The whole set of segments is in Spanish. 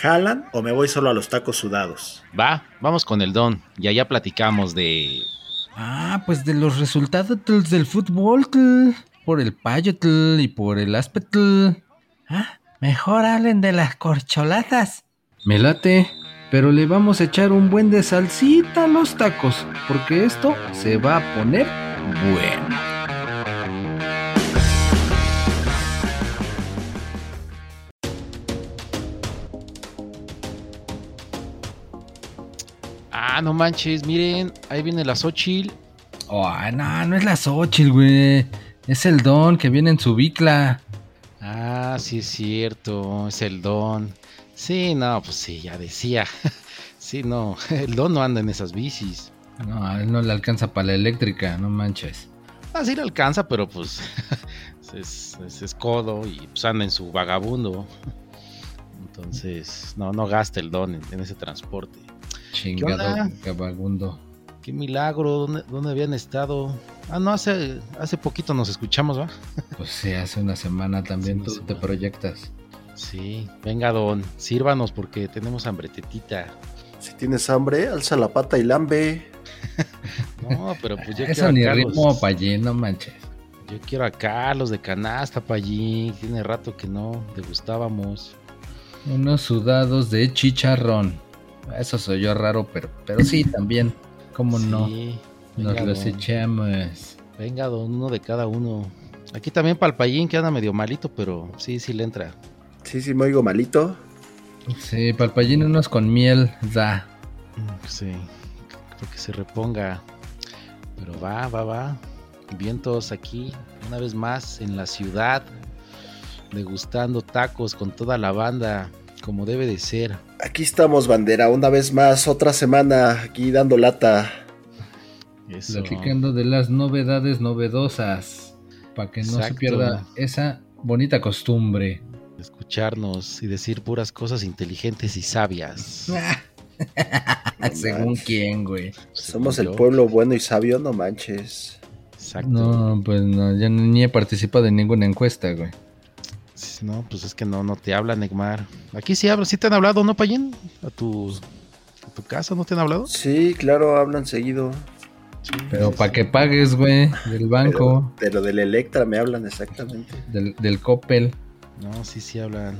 ¿jalan o me voy solo a los tacos sudados? Va, vamos con el don y allá platicamos de... Ah, pues de los resultados del fútbol. tl. Por el payo tl, y por el aspetl. Ah, mejor hablen de las corcholatas. Me late, pero le vamos a echar un buen de salsita a los tacos, porque esto se va a poner bueno. Ah, no manches, miren, ahí viene la Xochitl. Oh, no, no es la Xochitl, güey. Es el don que viene en su bicla. Ah, sí es cierto, es el don. Sí, no, pues sí, ya decía. Sí, no, el don no anda en esas bicis. No, a él no le alcanza para la eléctrica, no manches. Ah, sí le alcanza, pero pues es, es, es codo y pues anda en su vagabundo. Entonces, no, no gasta el don en, en ese transporte. Chingado vagabundo. Qué milagro, ¿dónde, dónde habían estado? Ah, no, hace, hace poquito nos escuchamos, ¿va? Pues sí, hace una semana también Sí, tú una te proyectas. Sí, venga, don, sírvanos porque tenemos hambretetita. Si tienes hambre, alza la pata y lambe. No, pero pues yo Eso quiero ni acá ritmo los- pa' allí, no manches. Yo quiero acá los de canasta allí. Tiene rato que no degustábamos. Unos sudados de chicharrón. Eso soy yo raro, pero, pero sí, también. ¿Cómo no? Sí, Nos venga, los don. echamos. Venga, don, uno de cada uno. Aquí también Palpallín, que anda medio malito, pero sí, sí le entra. Sí, sí, me oigo malito. Sí, palpallín unos con miel, da. Mm, Sí, creo que se reponga. Pero va, va, va. Vientos aquí, una vez más en la ciudad, degustando tacos con toda la banda, como debe de ser. Aquí estamos, bandera, una vez más, otra semana aquí dando lata. Eso. Platicando de las novedades novedosas. Para que no se pierda esa bonita costumbre. Escucharnos y decir puras cosas inteligentes y sabias. Según quién, güey. Somos el Yo. pueblo bueno y sabio, no manches. Exacto. No, pues no, yo ni he participado en ninguna encuesta, güey. No, pues es que no, no te hablan, Neymar. Aquí sí hablan, sí te han hablado, ¿no, Payín? A tu, a tu casa, ¿no te han hablado? Sí, claro, hablan seguido. Sí, Pero sí, para sí. que pagues, güey, del banco, Pero, pero del Electra me hablan exactamente. del, del Coppel. No, sí, sí hablan.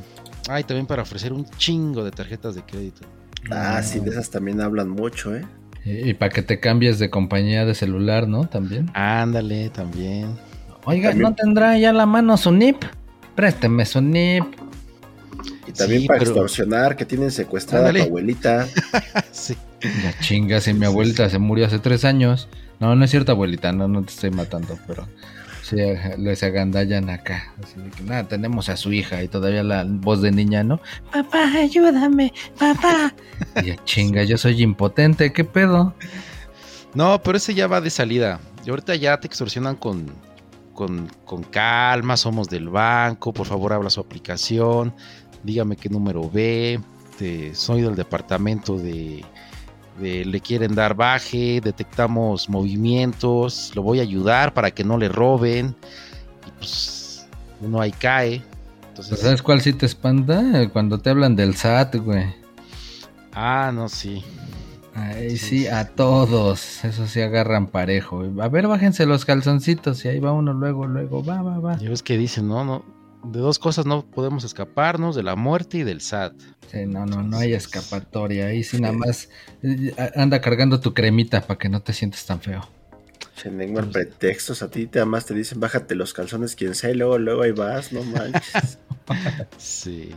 Ay, también para ofrecer un chingo de tarjetas de crédito. Ah, sí, de esas también hablan mucho, ¿eh? Y, para que te cambies de compañía de celular, ¿no? También. Ándale, también. Oiga, También- ¿no tendrá ya la mano su NIP? Présteme su NIP. Y también Sí, para pero- extorsionar, que tienen secuestrada a tu abuelita. Sí. Ya chingas, y mi abuelita se murió hace tres años. No, no es cierto, abuelita, no, no te estoy matando, pero sí, les agandallan acá. Así que nada, tenemos a su hija y todavía la voz de niña, ¿no? Papá, ayúdame, papá. Y ya chinga, yo soy impotente, ¿qué pedo? No, pero ese ya va de salida. Y ahorita ya te extorsionan con, con, con calma, somos del banco, por favor abra su aplicación, dígame qué número ve, te- soy del departamento de, de- le quieren dar baje, detectamos movimientos, lo voy a ayudar para que no le roben, y pues uno ahí cae. Entonces, ¿Sabes cuál sí te espanta? Cuando te hablan del SAT, güey. ah, no, sí. Ahí Sí, a todos. Eso sí agarran parejo. A ver, bájense los calzoncitos y ahí va uno luego, luego. Va, va, va. Ya ves que dicen, no, no, de dos cosas no podemos escaparnos, de la muerte y del SAT. Sí, no, no, no hay escapatoria. Ahí sí nada más eh, anda cargando tu cremita para que no te sientas tan feo. Che, Neymar, pretextos. A ti te además te dicen, bájate los calzones, quien sea, y luego, luego ahí vas, no manches. Sí,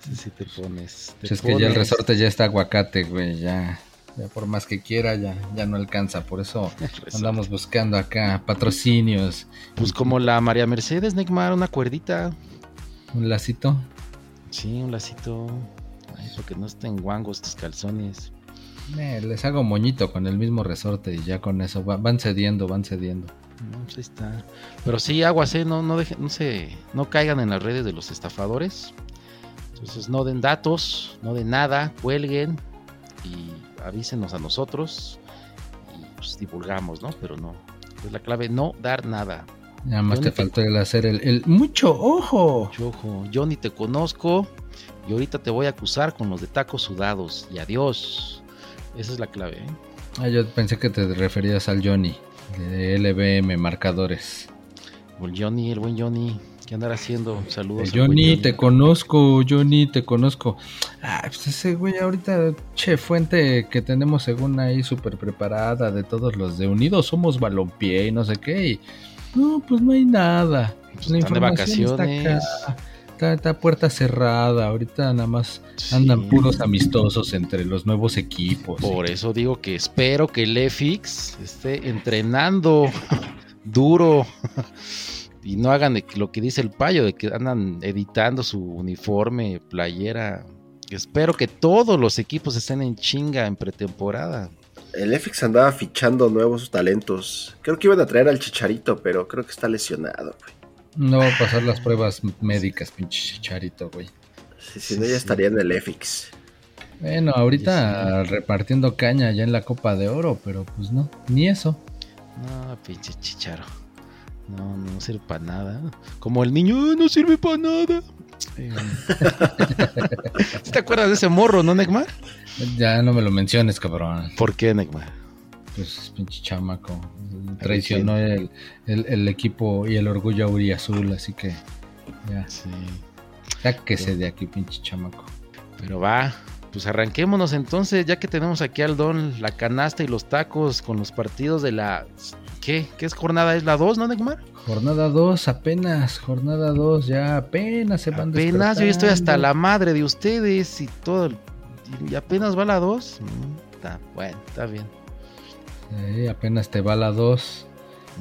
sí, sí te pones. te Pues es que ya el resorte ya está aguacate, güey. Ya, ya por más que quiera, ya, ya no alcanza. Por eso andamos buscando acá patrocinios. Pues como la María Mercedes, Neymar, una cuerdita. Un lacito. Sí, un lacito. Ahí Porque no estén guangos estos calzones. Eh, les hago moñito con el mismo resorte y ya con eso va- van cediendo, van cediendo. No, pues ahí está. Pero sí, aguas, ¿eh? No, no, dejen, no, se, no caigan en las redes de los estafadores. Entonces no den datos, no den nada, cuelguen y avísenos a nosotros y pues divulgamos, ¿no? Pero no. Es la clave, no dar nada. Nada más te faltó el hacer el, el mucho ojo. Yo, ojo, yo ni te conozco y ahorita te voy a acusar con los de tacos sudados. Y adiós. Esa es la clave, ¿eh? Ah, yo pensé que te referías al Johnny de LBM Marcadores. El Johnny, el buen Johnny. ¿Qué andará haciendo? Saludos. Buen Johnny, te conozco, Johnny, te conozco. Ah, pues ese güey ahorita, che, fuente que tenemos según ahí súper preparada de todos los de Unidos Somos Balompié y no sé qué. y no, pues no hay nada. Pues La están de información está vacaciones. acá. Está, está puerta cerrada, ahorita nada más andan Sí. puros amistosos entre los nuevos equipos. Por eso digo que espero que el EFIX esté entrenando duro y no hagan lo que dice el payo, de que andan editando su uniforme, playera. Espero que todos los equipos estén en chinga en pretemporada. El EFIX andaba fichando nuevos talentos. Creo que iban a traer al Chicharito, pero creo que está lesionado, güey. No va a pasar las pruebas médicas, pinche chicharito, güey. Si, si no, ya estaría en el EFIX. Bueno, ahorita repartiendo caña ya en la Copa de Oro, pero pues no, ni eso. No, pinche chicharo. No, no sirve para nada. Como el niño, "Ah, no sirve para nada. Eh, ¿Sí ¿Te acuerdas de ese morro, no, Neymar? Ya no me lo menciones, cabrón. ¿Por qué, Neymar? Pues pinche chamaco. Traicionó el, el- el equipo y el orgullo auriazul, así que ya, Sí. sáquese de aquí, pinche chamaco. Pero va, pues arranquémonos entonces, ya que tenemos aquí al Don, la canasta y los tacos con los partidos de la... ¿Qué? ¿Qué es jornada? ¿Es la 2, no, Neymar? Jornada 2, apenas, jornada 2, ya apenas se van Apenas, yo estoy hasta la madre de ustedes y todo. Y apenas va la 2. Está bueno, está bien. Sí, apenas te va la 2.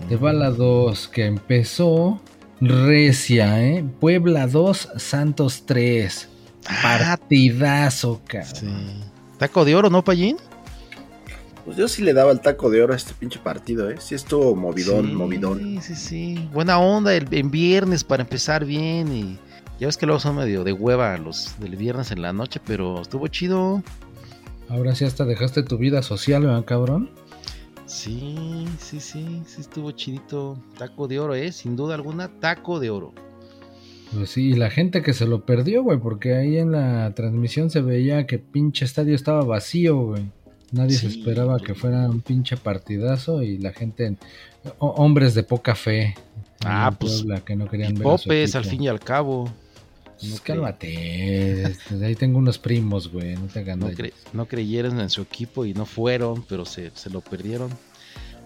Te va la 2 que empezó recia, ¿eh? Puebla 2, Santos 3. Ah, Partidazo, cabrón. sí. Taco de oro, ¿no, Payín? Pues yo sí le daba el taco de oro a este pinche partido, ¿eh? Sí estuvo movidón, sí, movidón. Sí, sí, sí. Buena onda el, en viernes para empezar bien y ya ves que luego son medio de hueva los del viernes en la noche, pero estuvo chido. Ahora sí hasta dejaste tu vida social, ¿verdad, cabrón? Sí, sí, sí, sí estuvo chidito. Taco de oro, ¿eh? Sin duda alguna, taco de oro. Pues sí, y la gente que se lo perdió, güey, porque ahí en la transmisión se veía que pinche estadio estaba vacío, güey. Nadie se esperaba que fuera un pinche partidazo y la gente, ho- hombres de poca fe. Ah, pues, Puebla, que no querían ver Popes, al fin y al cabo. Pues No cálmate, este, ahí tengo unos primos, güey, no te hagan No, daño. cre- no creyeron en su equipo y no fueron, pero se, se lo perdieron.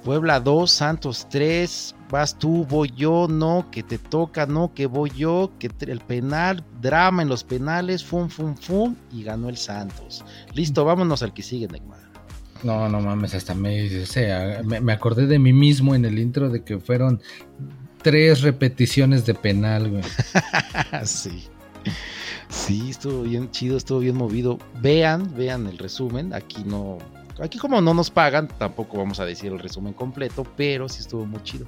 Puebla 2, Santos 3, vas tú, voy yo, no, que te toca, no, que voy yo, que el penal, drama en los penales, fum, fum, fum, y ganó el Santos. Listo, vámonos al que sigue, Neymar. No, no mames, hasta me, o sea, me, me acordé de mí mismo en el intro de que fueron tres repeticiones de penal, güey. sí. Sí, estuvo bien chido, estuvo bien movido. Vean, vean el resumen. Aquí no. Aquí, como no nos pagan, tampoco vamos a decir el resumen completo, pero sí estuvo muy chido.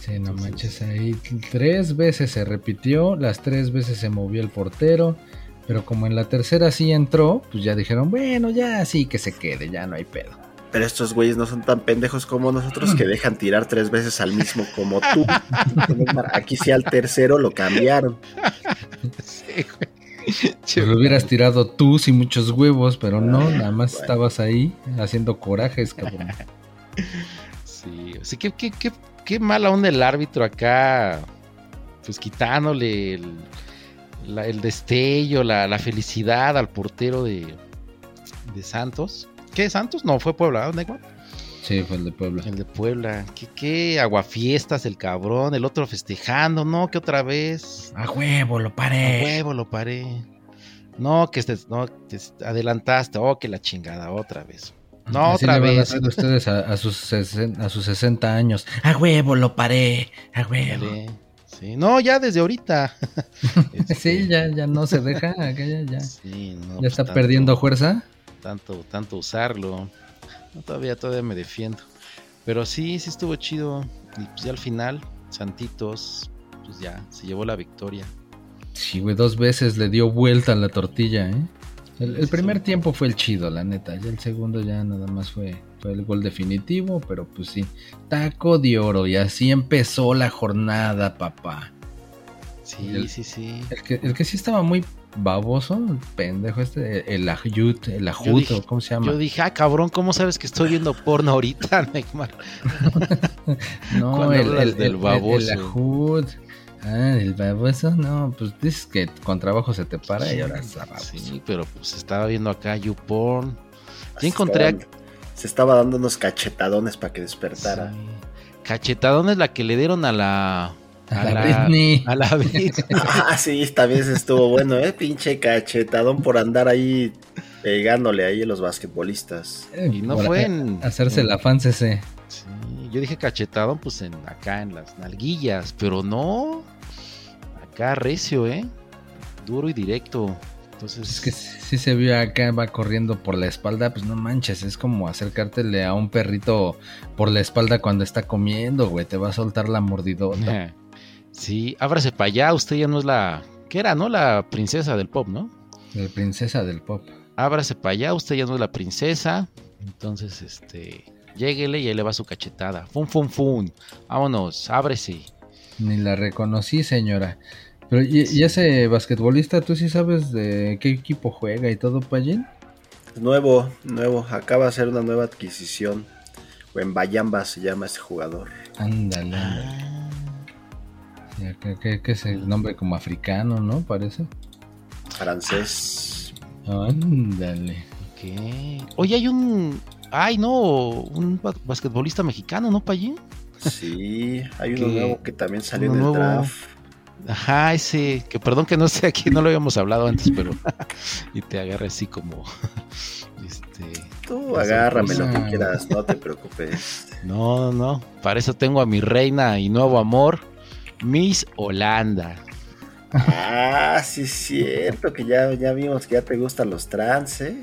Sí, no Entonces- manches, ahí tres veces se repitió, las tres veces se movió el portero, pero como en la tercera sí entró, pues ya dijeron, bueno, ya sí que se quede, ya no hay pedo. Pero estos güeyes no son tan pendejos como nosotros que dejan tirar tres veces al mismo como tú. Aquí sí al tercero lo cambiaron. Sí, güey. Pues lo hubieras tirado tú sin muchos huevos, pero no, nada más bueno. estabas ahí haciendo corajes, cabrón. Sí, sí, qué, qué, qué, qué mala onda el árbitro acá, pues quitándole el, la- el destello, la, la felicidad al portero de, de Santos. ¿Qué Santos? No, fue Puebla, ¿no? Sí, fue el de Puebla. El de Puebla. ¿Qué, qué aguafiestas el cabrón, el otro festejando, no, que otra vez. A huevo, lo A paré. huevo lo paré. No, que este, no, te adelantaste, oh, que la chingada, otra vez. No, Así otra le van a vez. hacer ustedes a, a sus sesen- a sus 60 años. A huevo, lo paré. A huevo. Sí, no, ya desde ahorita. Este, Sí, ya, ya no se deja, aquella ya, sí, no, ya pues está tanto- perdiendo fuerza. Tanto, tanto usarlo. No, todavía, todavía me defiendo. Pero sí, sí estuvo chido. Y pues ya al final, Santitos, pues ya, se llevó la victoria. Sí, güey, dos veces le dio vuelta a la tortilla, ¿eh? El, el primer tiempo fue el chido, la neta. Ya el segundo ya nada más fue, fue el gol definitivo, pero pues sí. Taco de oro y así empezó la jornada, papá. Sí, El- sí, sí. El que, el que sí estaba muy baboso, el pendejo este, el Ajut, el Ajut, dije- ¿cómo se llama? Yo dije, ah, cabrón, ¿cómo sabes que estoy viendo porno ahorita, Neymar? no, el, del el- baboso. el Ajut. Ah, el baboso, no, pues dices que con trabajo se te para y ahora está baboso. Sí, pero pues estaba viendo acá YouPorn. Ya encontré estaban- Se estaba dando unos cachetadones para que despertara. Sí. Cachetadón es la que le dieron a la. A la Britney. A la Britney. Ah, sí, también se estuvo bueno, ¿eh? Pinche cachetadón por andar ahí pegándole ahí a los basquetbolistas. Y no fue a- en. Hacerse en- la fan CC. Sí, yo dije cachetadón, pues en acá en las nalguillas, pero no. Acá recio, ¿eh? Duro y directo. Entonces. Es que si se vio acá, va corriendo por la espalda, pues no manches, es como acercártele a un perrito por la espalda cuando está comiendo, güey, te va a soltar la mordidota. Sí, ábrase para allá, usted ya no es la. ¿Qué era, no? La princesa del pop, ¿no? La princesa del pop. ábrase para allá, usted ya no es la princesa. Entonces, este, lléguele y ahí le va su cachetada. Fun, fun, fun. Vámonos, ábrese. Ni la reconocí, señora. Pero, ¿y, y ese basquetbolista, tú sí sabes de qué equipo juega y todo, Pallín? Nuevo, nuevo. Acaba de hacer una nueva adquisición. O en Bayamba se llama este jugador. Ándale, ándale. Sí, acá- que, que es el nombre como africano, ¿no? Parece. Francés. Ándale. Ok. Oye, hay un. Ay, no, un ba- basquetbolista mexicano, ¿no, Pallín? Sí, hay uno nuevo que también salió uno en el nuevo. draft. Ajá, ese, que perdón que no esté aquí, no lo habíamos hablado antes, pero. y te agarra así como. este. Tú agárrame lo que quieras, no te preocupes. No, no, para eso tengo a mi reina y nuevo amor, Miss Holanda. Ah, sí es cierto que ya, ya vimos que ya te gustan los trans, ¿eh?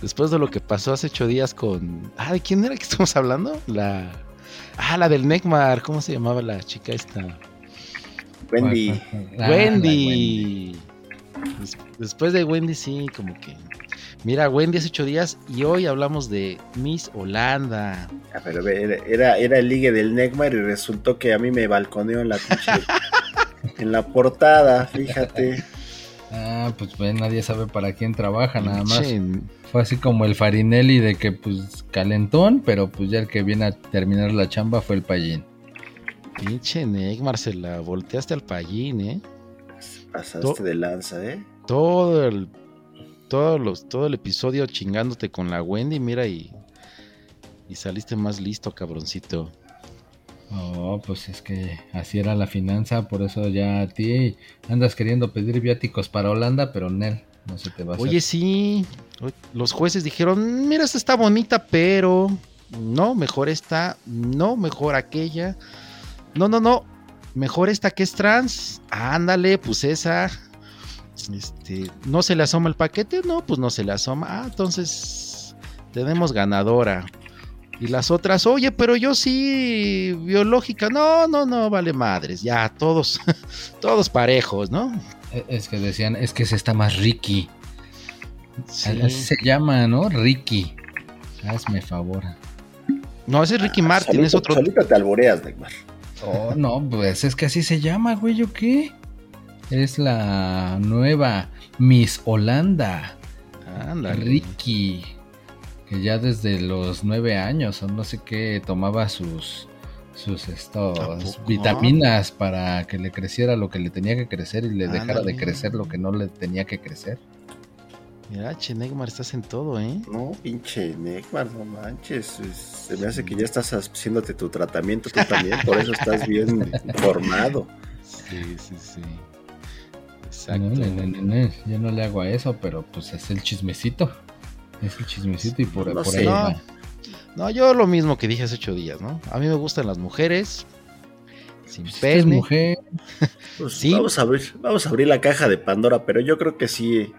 Después de lo que pasó hace ocho días con. Ah, ¿de quién era que estamos hablando? La. Ah, la del Necmar. ¿Cómo se llamaba la chica esta? Wendy. Ah, la Wendy. Des- Después de Wendy, sí, como que. Mira, Wendy hace ocho días y hoy hablamos de Miss Holanda. Ah, pero era, era, era el ligue del Neckmar y resultó que a mí me balconeó en la pinche- en la portada, fíjate. Ah, pues pues nadie sabe para quién trabaja, nada más. Fue así como el Farinelli de que pues calentón, pero pues ya el que viene a terminar la chamba fue el Pallín. Pinche Necmar, se la volteaste al pallín, ¿eh? Pasaste To- de lanza, ¿eh? todo el todos los todo el episodio chingándote con la Wendy, mira y y saliste más listo, cabroncito. Oh, pues es que así era la finanza, por eso ya a ti andas queriendo pedir viáticos para Holanda, pero Nel, no se te va a hacer. Oye, sí, los jueces dijeron, "Mira, esta está bonita, pero no, mejor esta, no, mejor aquella. No, no, no, mejor esta que es trans. Ándale, pues esa. Este, no se le asoma el paquete, no, pues no se le asoma. Ah, entonces tenemos ganadora. Y las otras, oye, pero yo sí, biológica, no, no, no, vale madres, ya, todos, todos parejos, ¿no? E- Es que decían, es que se está más Ricky. Sí. Así se llama, ¿no? Ricky. Hazme favor. No, ese es Ricky Martin, Solito- es otro. Solito te alboreas, Neckmar. Oh, no, pues es que así se llama, güey, ¿o qué? Es la nueva Miss Holanda. Ándale. Ricky, que ya desde los nueve años o no sé qué tomaba sus sus ¿A estos vitaminas para que le creciera lo que le tenía que crecer y le dejara de crecer lo que no le tenía que crecer. Mira, che, Neymar, estás en todo, ¿eh? No, pinche Neckmar, no manches. es- Se me hace que ya estás haciéndote tu tratamiento tú también, por eso estás bien informado. Sí, sí, sí. No, Exacto. no, no, no, no, yo no le hago a eso, pero pues es el chismecito. Es el chismecito y por, No por sé. ahí No. No, yo lo mismo que dije hace ocho días, ¿no? A mí me gustan las mujeres sin Pues pene. mujer. Pues Sí. vamos, a abrir, vamos a abrir la caja de Pandora, pero yo creo que sí.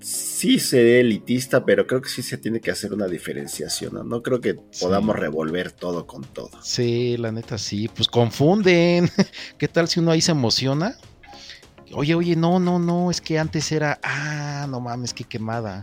Sí seré elitista, pero creo que sí se tiene que hacer una diferenciación. No, No creo que Sí. podamos revolver todo con todo. Sí, la neta sí, pues confunden. ¿Qué tal si uno ahí se emociona? Oye, oye, no, no, no, es que antes era, ah, no mames, qué quemada.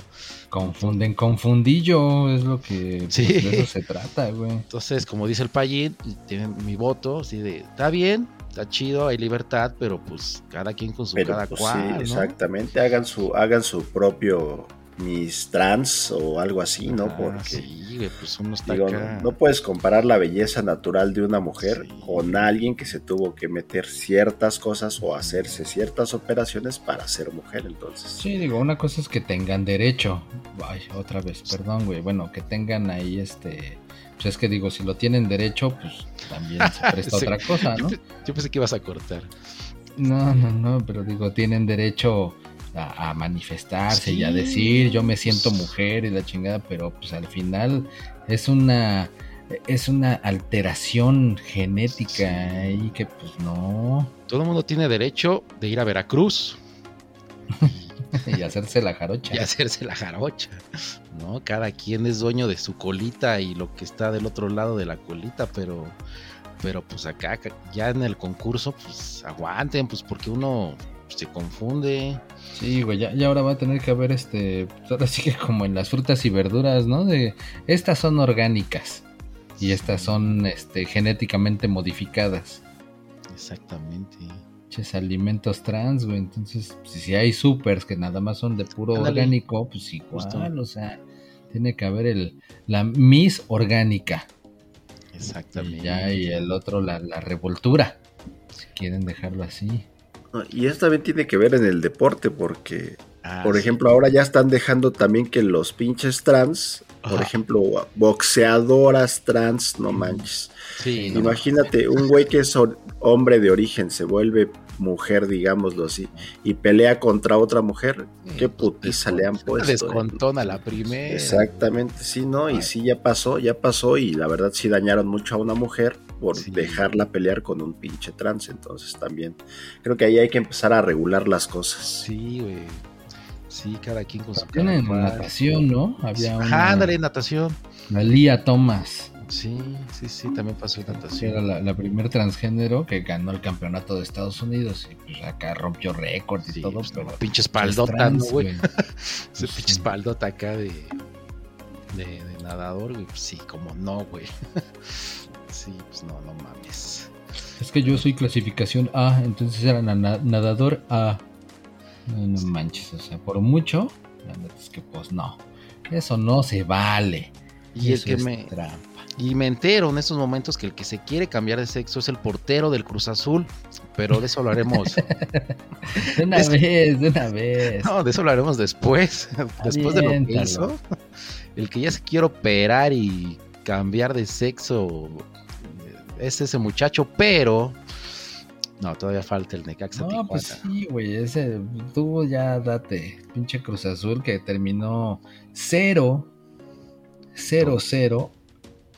Confunden, confundillo, es lo que pues, Sí. de eso se trata, güey. Entonces, como dice el Payín, tienen mi voto, así de, está bien, está chido, hay libertad, pero pues cada quien con su Pero cada pues, cual, sí, ¿no? exactamente. Hagan su, hagan su propio Miss Trans o algo así, ¿no? Ah, Porque sí, pues uno está digo, acá. no puedes comparar la belleza natural de una mujer Sí. con alguien que se tuvo que meter ciertas cosas o hacerse ciertas operaciones para ser mujer. Entonces, Sí, digo, una cosa es que tengan derecho. Ay, otra vez, perdón, güey. Bueno, que tengan ahí este. Pues es que digo, si lo tienen derecho, pues también se presta Sí. otra cosa, yo, ¿no? pe- yo pensé que ibas a cortar. No, no, no, pero digo, tienen derecho a, a manifestarse y a decir, yo me siento mujer y la chingada, pero pues al final es una es una alteración genética ahí que pues no Todo el mundo tiene derecho de ir a Veracruz y hacerse la jarocha. y hacerse la jarocha, ¿no? Cada quien es dueño de su colita y lo que está del otro lado de la colita, pero, pero pues acá, ya en el concurso, pues aguanten, pues porque uno se confunde. Sí, güey, ya, ya ahora va a tener que haber este, pues ahora sí que como en las frutas y verduras, ¿no? De estas son orgánicas y estas son este genéticamente modificadas. Exactamente. Ches alimentos trans, güey. Entonces, si, si hay supers que nada más son de puro Ándale. orgánico, pues igual, Justo. o sea, tiene que haber el la mis orgánica. Y Exactamente. ya, y el otro la, la revoltura. Si quieren dejarlo así. Y esto también tiene que ver en el deporte, porque, Ah, por sí. ejemplo, ahora ya están dejando también que los pinches trans, por ejemplo, boxeadoras trans, no manches. Sí, no, Imagínate, un güey que es hombre de origen se vuelve mujer, digámoslo así, y pelea contra otra mujer. Qué pues, putiza le han puesto. ¿eh? Descontona la primera. Exactamente, sí, ¿no? Y sí, ya pasó, ya pasó, y la verdad sí dañaron mucho a una mujer por Sí. dejarla pelear con un pinche trans. Entonces también creo que ahí hay que empezar a regular las cosas. Sí, güey. Sí, cada quien con su También en cada cual. natación, ¿no? Había Ajá, una ándale, natación. la Lía Thomas, Sí, sí, sí, también pasó en que era natación. la, la primer transgénero que ganó el campeonato de Estados Unidos y pues acá rompió récord y Sí, todo, pues, pero pinche es espaldota, trans, ¿no, güey? Ese Sí. pinche espaldota acá de, de, de nadador, güey. Pues sí, como no, güey. Sí, pues no, no mames. Es que yo soy clasificación A, entonces era na- na- nadador A. No, no manches, o sea, por mucho, la es que pues no. Eso no se vale. Y el Eso que es me, trampa. y me entero en estos momentos que el que se quiere cambiar de sexo es el portero del Cruz Azul, pero de eso hablaremos. De una Es que- vez, de una vez. no, de eso hablaremos después. Después de lo que hizo. El que ya se quiere operar y cambiar de sexo es ese muchacho, pero no, todavía falta el Necaxa No, Tijuana. pues sí, güey, ese tuvo ya date, pinche Cruz Azul que terminó 0 0 0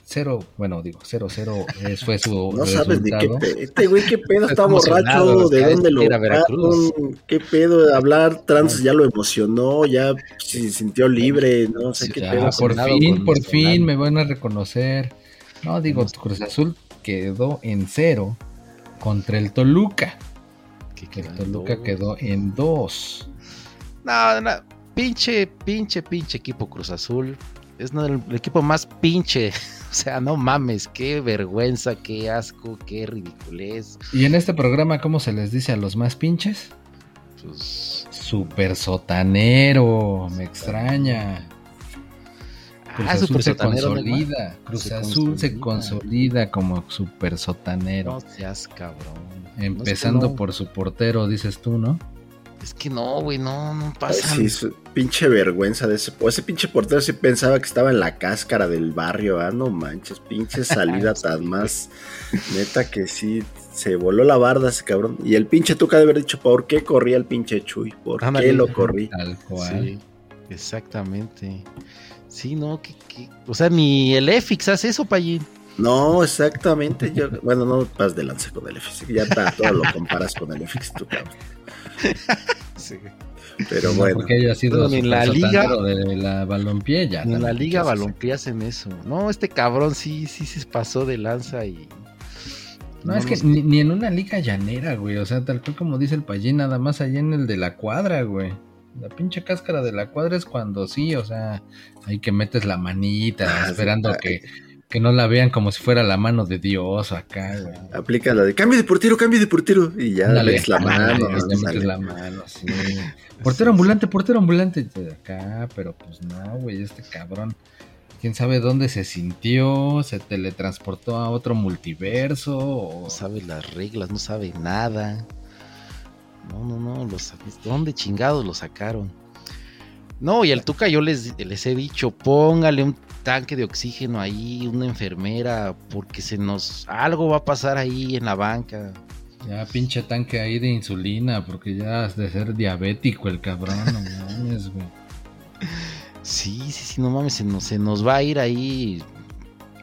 0, bueno, digo 0 0 fue su No sabes ni qué resultado. pedo. Este güey, qué pedo, está borracho. ¿De dónde lo Veracruz. ¿Qué pedo de hablar? Trans ya lo emocionó, ya se sintió libre. No sé Sí, qué ya, pedo. Ah, por fin, por fin me van a reconocer. No, digo, Cruz Azul quedó en 0 contra el Toluca. Que El Toluca dos. quedó en 2. No, no, pinche, pinche, pinche equipo Cruz Azul. Es no, el, el equipo más pinche. O sea, no mames, qué vergüenza, qué asco, qué ridiculez. Y en este programa, ¿cómo se les dice a los más pinches? Pues, Super sotanero, me extraña. Cruz ah, Azul super se consolida. Cruz Se Azul se consolida. como super sotanero. No seas cabrón. Empezando No, es que no. por su portero, dices tú, ¿no? Es que no, güey, no, no Ay, pasan. Sí, su pinche vergüenza de ese. Ese pinche portero sí pensaba que estaba en la cáscara del barrio. Ah, no manches, pinche salida tan más. Neta que sí, se voló la barda ese cabrón. Y el pinche Tuca de haber dicho, ¿por qué corría el pinche Chuy? ¿Por qué lo corrí? Tal cual. Sí, exactamente. Sí, no, que, que- o sea, ni el EFIX hace eso, Payín. No, exactamente. Yo, bueno, no vas de lanza con el FX. Ya está, todo lo comparas con el FX, tú, cabrón. Sí. Pero No, bueno. porque haya sido Bueno, en la liga- de la balompié ya. En la liga balompié hacen eso. No, este cabrón sí, sí se pasó de lanza y. No, es que nos- ni, ni en una liga llanera, güey. O sea, tal cual como dice el payín, nada más allá en el de la cuadra, güey. La pinche cáscara de la cuadra es cuando sí, o sea, ahí que metes la manita, Ah, esperando que, que no la vean como si fuera la mano de Dios o acá, güey. Aplica la de cambio de portero, cambio de portero. Y ya Ándale, ves la mano. ya metes Sale. la mano, sí. Portero ambulante, portero ambulante de acá, pero pues no, güey, este cabrón. Quién sabe dónde se sintió, se teletransportó a otro multiverso o No sabe las reglas, no sabe nada. No, no, no, los, ¿dónde chingados lo sacaron? No, y al Tuca yo les, les he dicho, póngale un tanque de oxígeno ahí, una enfermera, porque se nos, algo va a pasar ahí en la banca. Ya pinche tanque ahí de insulina, porque ya has de ser diabético el cabrón, no mames, güey. Sí, sí, sí, no mames, se nos, se nos va a ir ahí.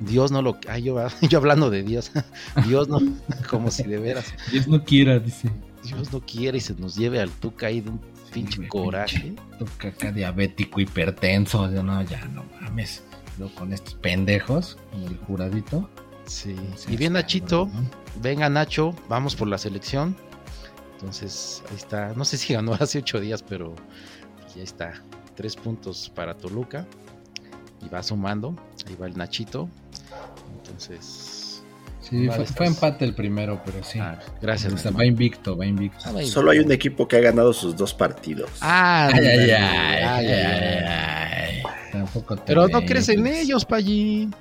Dios no lo. Ay, yo, yo hablando de Dios. Dios no. Como si de veras. Dios no quiera, dice. Dios no quiere y se nos lleve al Tuca ahí de un pinche coraje. Toca acá diabético, hipertenso, yo no, ya no mames. Luego con estos pendejos, con el juradito. Sí. Y bien, Nachito. Venga, Nacho, vamos por la selección. Entonces, ahí está. No sé si ganó hace ocho días, pero ya está. Tres puntos para Toluca. Y va sumando. Ahí va el Nachito. Entonces. Sí, Vale, fue, empate el primero, pero sí. ah, gracias. O sea, Neymar. va invicto, va invicto. Ah, va Solo hay un equipo que ha ganado sus dos partidos. Ah, Ay, ay, ay, ay, ay, ay, ay, ay. Tampoco te Pero no crees en ellos, Pallín.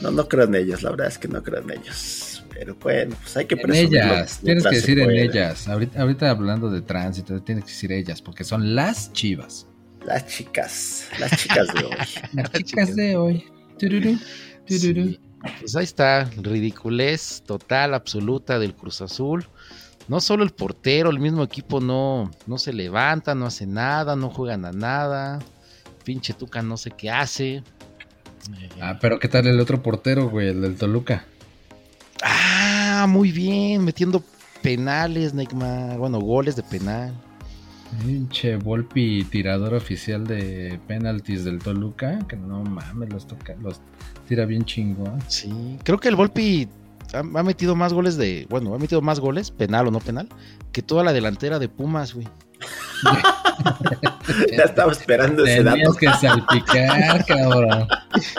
No, no creo en ellos, la verdad es que no creo en ellos. Pero bueno, pues hay que En ellas, tienes que decir en ellas. Ahorita, ahorita hablando de tránsito, tienes que decir ellas, porque son las chivas. Las chicas, las chicas de hoy. Las chicas de hoy. Tururú, tururú. Sí. Pues ahí está, ridiculez total, absoluta del Cruz Azul. No solo el portero, el mismo equipo no, no se levanta, no hace nada, no juegan a nada. Pinche Tuca no sé qué hace. Ah, pero ¿qué tal el otro portero, güey? El del Toluca. Ah, muy bien, metiendo penales, Neymar. Bueno, goles de penal. Pinche Volpi, tirador oficial de penaltis del Toluca. Que no mames, los toca, los tira bien chingón. Sí, creo que el Volpi ha, ha metido más goles de. Bueno, ha metido más goles, penal o no penal, que toda la delantera de Pumas, güey. Ya estaba esperando ese dato. Tenías que salpicar, cabrón.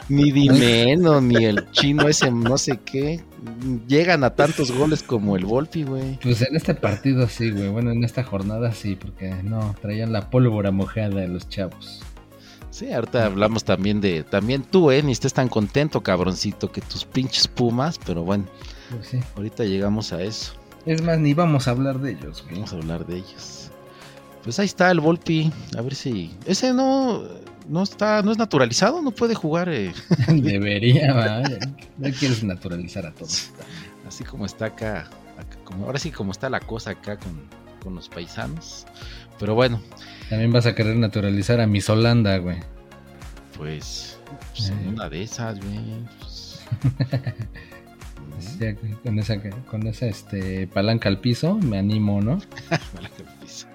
Ni Dineno, ni el chino ese no sé qué. Llegan a tantos goles como el Volpi, güey. Pues en este partido sí, güey. Bueno, en esta jornada sí, porque no, traían la pólvora mojada de los chavos. Sí, ahorita hablamos también de. También tú, eh, ni estés tan contento, cabroncito, que tus pinches Pumas, pero bueno, Pues sí. ahorita llegamos a eso. Es más, ni vamos a hablar de ellos, güey. Vamos a hablar de ellos. Pues ahí está el Volpi. A ver si. Ese no. No está. No es naturalizado, no puede jugar. eh, Debería, ¿va? No quieres naturalizar a todos. así como está acá, acá como, ahora sí como está la cosa acá con, con los paisanos. Pero bueno, También vas a querer naturalizar a Miss Holanda, güey. pues, pues, en Eh. una de esas, güey. pues, con esa, con esa este, palanca al piso, me animo, ¿no? Mala que pisa.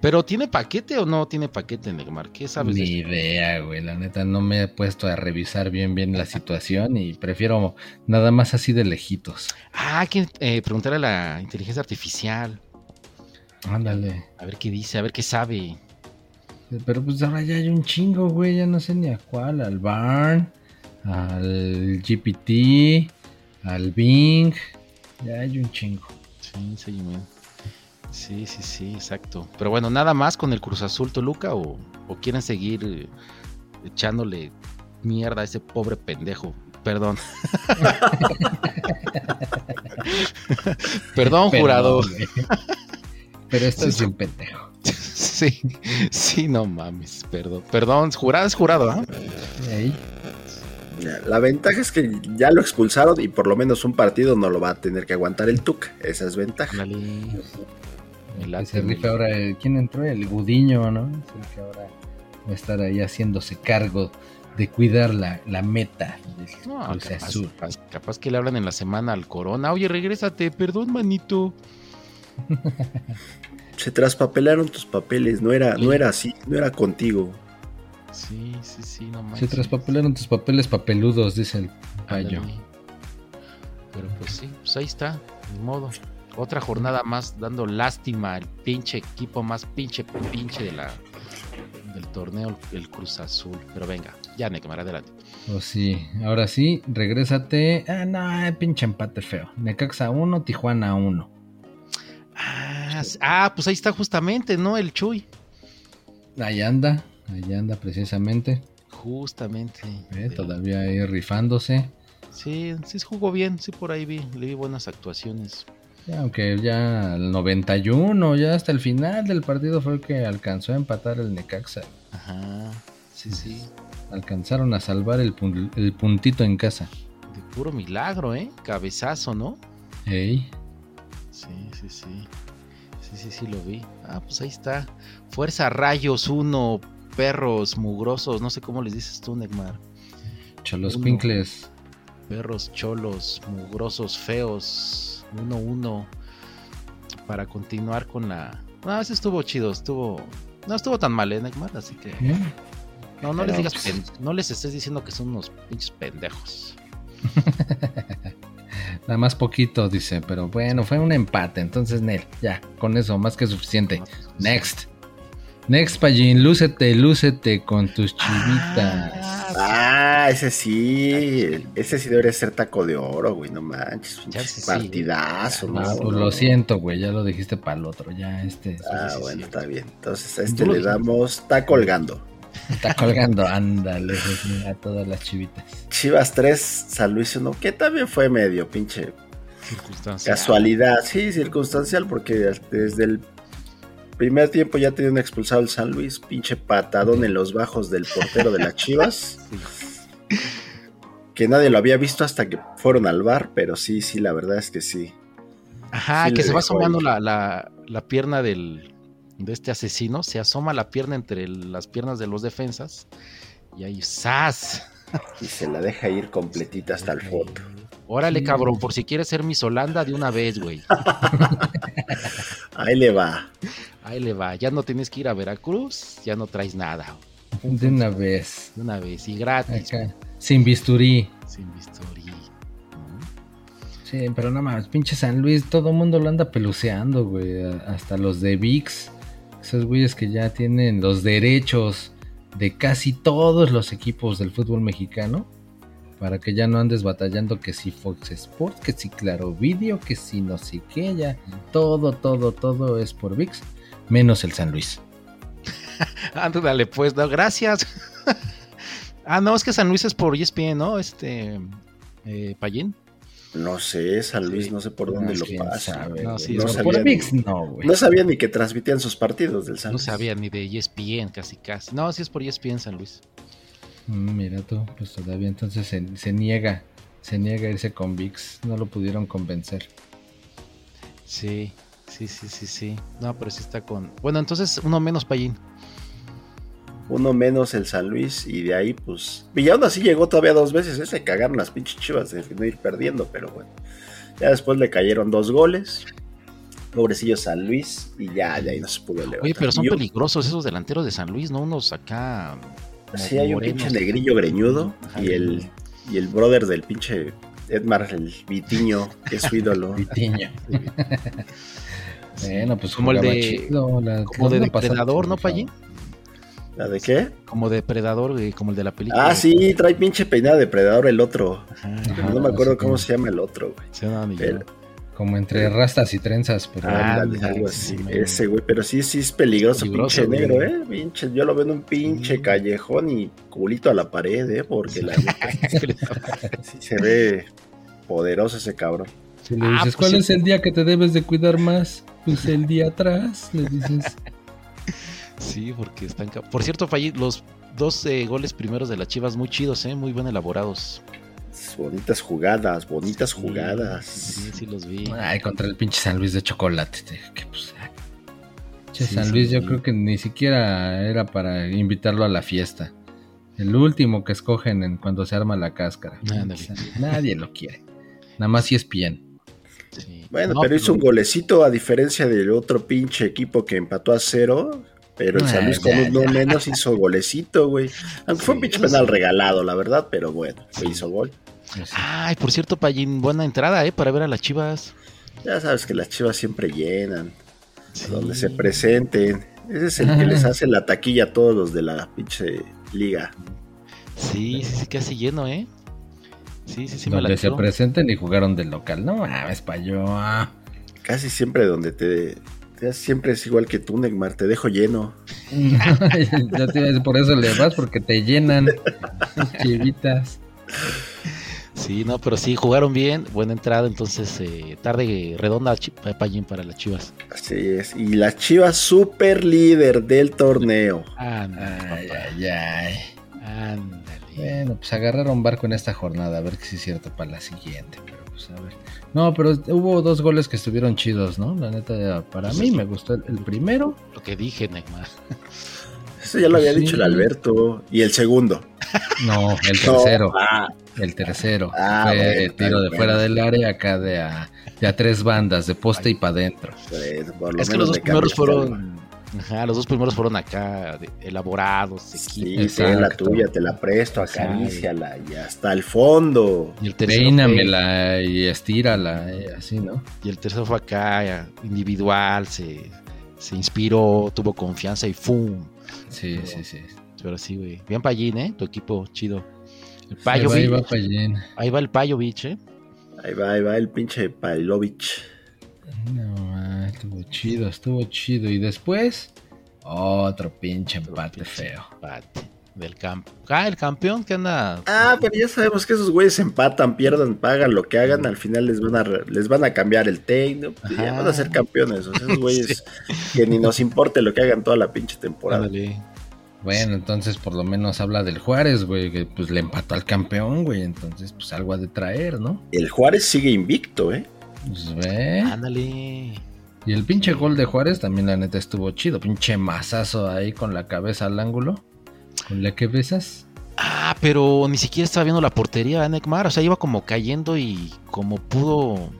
Pero ¿tiene paquete o no tiene paquete, Neymar? ¿Qué sabes de Ni idea, güey. La neta, no me he puesto a revisar bien, bien la situación y prefiero nada más así de lejitos. Ah, hay que eh, preguntarle a la inteligencia artificial. Ándale. A ver qué dice, a ver qué sabe. Pero pues ahora ya hay un chingo, güey. Ya no sé ni a cuál. Al Barn, al GPT, al Bing. Ya hay un chingo. Sí, sí, man. sí, sí, sí, exacto. Pero bueno, nada más con el Cruz Azul Toluca o, o quieren seguir eh, echándole mierda a ese pobre pendejo. Perdón. Perdón, jurado. Pero esto es un pendejo. Sí, sí, no mames, perdón. Perdón, jurado es jurado, ¿ah? La ventaja es que ya lo expulsaron y por lo menos un partido no lo va a tener que aguantar el Tuca. Esa es ventaja. Que late, se rifa ahora. el- ¿Quién entró? El Gudiño, ¿no? Es el que ahora va a estar ahí haciéndose cargo de cuidar la, la meta del No, Cruz capaz, Azul. capaz- capaz que le hablan en la semana al Corona. Oye, regrésate, perdón, manito. Se traspapelaron tus papeles, no era, no era así, no era contigo. Sí, sí, sí, no Se traspapelaron tus papeles papeludos, dice el payo. Pero pues sí, pues ahí está, ni modo. Otra jornada más dando lástima al pinche equipo más pinche pinche de la del torneo, el Cruz Azul. Pero venga, ya Neymar, adelante. O sí, ahora sí, regrésate. Ah, no, pinche empate feo. Necaxa 1, Tijuana 1. Ah, s- ah, pues ahí está justamente, ¿no? El Chuy. Ahí anda, ahí anda precisamente. Justamente. eh, todavía ahí rifándose. Sí, sí jugó bien, sí por ahí vi, le vi buenas actuaciones. Ya, aunque ya al 91, ya hasta el final del partido fue el que alcanzó a empatar el Necaxa. Ajá, sí, sí. Alcanzaron a salvar el, pun- el puntito en casa. De puro milagro, ¿eh? Cabezazo, ¿no? Ey, Sí, sí, sí. Sí, sí, sí, lo vi. Ah, pues ahí está. Fuerza Rayos 1, perros mugrosos, no sé cómo les dices tú, Neymar. Cholos Uno. Quincles. Perros cholos, mugrosos, feos. 1-1. Para continuar con la. No, ese estuvo chido, estuvo. No estuvo tan mal, ¿eh, Neymar? Así que. ¿eh? No, no les digas. pues- pen- No les estés diciendo que son unos pinches pendejos. Nada más poquito, dice, pero bueno, fue un empate, entonces Nel, ya, con eso, más que suficiente. Next. Next, Pallín, lúcete, lúcete con tus chivitas. Ah, ese sí, ese sí debería ser taco de oro, güey, no manches, sí. partidazo, No, ¿no? pues lo siento, güey, ya lo dijiste para el otro, ya este Ah, Sí, bueno, sí. está bien. Entonces a este le damos, está colgando. Está colgando, ándale, a todas las chivitas. Chivas 3, San Luis 1, que también fue medio pinche Circunstancia. casualidad, sí, circunstancial, porque desde el primer tiempo ya tenían expulsado el San Luis, pinche patadón en los bajos del portero de las Chivas, Sí. que nadie lo había visto hasta que fueron al bar, pero sí, sí, la verdad es que sí. Ajá, Sí que se va asomando la, la, la pierna del, de este asesino, se asoma la pierna entre el- las piernas de los defensas y ahí ¡zas! Y se la deja ir completita hasta el foto. Órale, cabrón, por si quieres ser mi Holanda de una vez, güey. Ahí le va. Ahí le va, ya no tienes que ir a Veracruz, ya no traes nada. De una vez, De una vez, y gratis, acá, sin bisturí. sin bisturí. Sí, pero nada más, pinche San Luis, todo el mundo lo anda peluceando, güey. Hasta los de VIX, esos güeyes que ya tienen los derechos de casi todos los equipos del fútbol mexicano. Para que ya no andes batallando que si Fox Sports, que si Claro Video, que si no sé qué, ya. Todo, todo, todo es por VIX, menos el San Luis. Ándale, pues, no, gracias. ah, no, es que San Luis es por ESPN, ¿no? Este, eh, Payín. No sé, San Luis, Sí. no sé por dónde lo pasa. sabe, No, sí, no por sabía VIX ni- no, güey. No sabía ni que transmitían sus partidos del San No Luis. sabía ni de ESPN, casi casi. No, sí es por ESPN San Luis. Mm, Mira tú, pues todavía entonces se, se niega, se niega a irse con VIX, no lo pudieron convencer. Sí, sí, sí, sí, sí. No, pero sí está con. Bueno, entonces uno menos Payín. Uno menos el San Luis y de ahí pues... Y aún así llegó todavía dos veces, ¿eh? se cagaron las pinches chivas de no ir perdiendo, pero bueno. Ya después le cayeron dos goles. Pobrecillo San Luis y ya, ya ahí no se pudo levantar. Oye, pero son peligrosos esos delanteros de San Luis, ¿no? Unos acá. Sí, hay un pinche negrillo greñudo Ajá, y el, y el brother del pinche Edmar, el Vitiño, que es su ídolo. Vitiño. Bueno, pues Como el de- chido, la- Como de depredador, ¿no. Payín? ¿La de qué? Como depredador, güey, como el de la película. Ah, sí, trae pinche peinada de predador el otro. Ajá, Ajá. no me acuerdo sí, cómo sí. se llama el otro, güey. Ni yo. Pero- Como entre rastas y trenzas, pero Ah, ándale, algo sí, así. sí, Ese, güey, pero sí, sí es peligroso, Peligroso, pinche güey. negro, ¿eh? Pinche, yo lo veo en un pinche Sí. callejón y culito a la pared, ¿eh? Porque la sí se ve poderoso ese cabrón. si le Ah, dices, pues ¿cuál sí. es el día que te debes de cuidar más? Pues el día atrás, le dices. Sí, porque están. Por cierto, Fallí, los dos eh, goles primeros de las Chivas muy chidos, ¿eh? Muy bien elaborados. Bonitas jugadas, bonitas Sí, jugadas. Sí, sí, los vi. Ay, contra el pinche San Luis de chocolate. te- que, pues, ay, Che, Sí, San sí, Luis yo sí. creo que ni siquiera era para invitarlo a la fiesta. El último que escogen en cuando se arma la cáscara. Ándale. Nadie lo quiere. Nada más si es bien. Sí. Bueno, No, pero hizo un golecito a diferencia del otro pinche equipo que empató a cero. Pero el San Luis uno ya. menos hizo golecito, güey. Aunque fue un pinche penal sí. regalado, la verdad, pero bueno, se Sí. hizo gol. Ay, por cierto, Payín, buena entrada, ¿eh? Para ver a las chivas. Ya sabes que las chivas siempre llenan, Sí. donde se presenten. Ese es el que les hace la taquilla a todos los de la pinche liga. Sí, sí, sí, casi lleno, ¿eh? Sí, sí, sí, me la Donde se presenten y jugaron del local. No mames, pa' yo. Casi siempre donde te... Siempre es igual que tú, Neymar, te dejo lleno. ya te por eso le vas, porque te llenan. Chivitas. Sí, no, pero sí, jugaron bien, buena entrada, entonces eh, tarde redonda Payín para las chivas. Así es. Y las chivas super líder del torneo. Ándale, Ay, ay, ay. ándale. Bueno, pues agarraron barco en esta jornada, a ver si es cierto para la siguiente, pero pues a ver. No, pero hubo dos goles que estuvieron chidos, ¿no? La neta, para mí me gustó el, el primero. Lo que dije, Neymar. Eso ya lo había Sí. dicho el Alberto. Y el segundo. No, el No, tercero. ah, El tercero. Ah, Fue bueno, tiro de bueno. fuera del área, acá de a, de a tres bandas, de poste y para adentro. pues, Es que los dos primeros fueron. Ajá, los dos primeros fueron acá, elaborados, Sí, ten la tuya, te la presto, acaríciala y hasta el fondo. Y el tercero fue, Peínamela y estírala, eh, así, ¿no? y el tercero fue acá, ya, individual, se, se inspiró, tuvo confianza y ¡fum! Sí, sí, sí. Pero sí, güey. Bien Payín, ¿eh? Tu equipo chido. El Ahí Payo, va, ahí va Payín. Ahí va el Payo, ¿eh? Ahí va, ahí va el pinche Pailovich. No, estuvo chido, estuvo chido. Y después, otro pinche empate feo. Empate del campo. Ah, el campeón que anda. Ah, pero ya sabemos que esos güeyes empatan, pierdan, pagan lo que hagan, al final les van a, re- les van a cambiar el técnico, y ya van a ser campeones. O sea, esos güeyes que ni nos importe lo que hagan toda la pinche temporada. Bueno, entonces por lo menos habla del Juárez, güey, que pues le empató al campeón, güey. Entonces, pues algo ha de traer, ¿no? El Juárez sigue invicto, ¿eh? Pues ve. Ándale. Y el pinche gol de Juárez también, la neta, estuvo chido. Pinche mazazo ahí con la cabeza al ángulo. Con la que besas. Ah, pero ni siquiera estaba viendo la portería de Neymar. O sea, iba como cayendo y como pudo.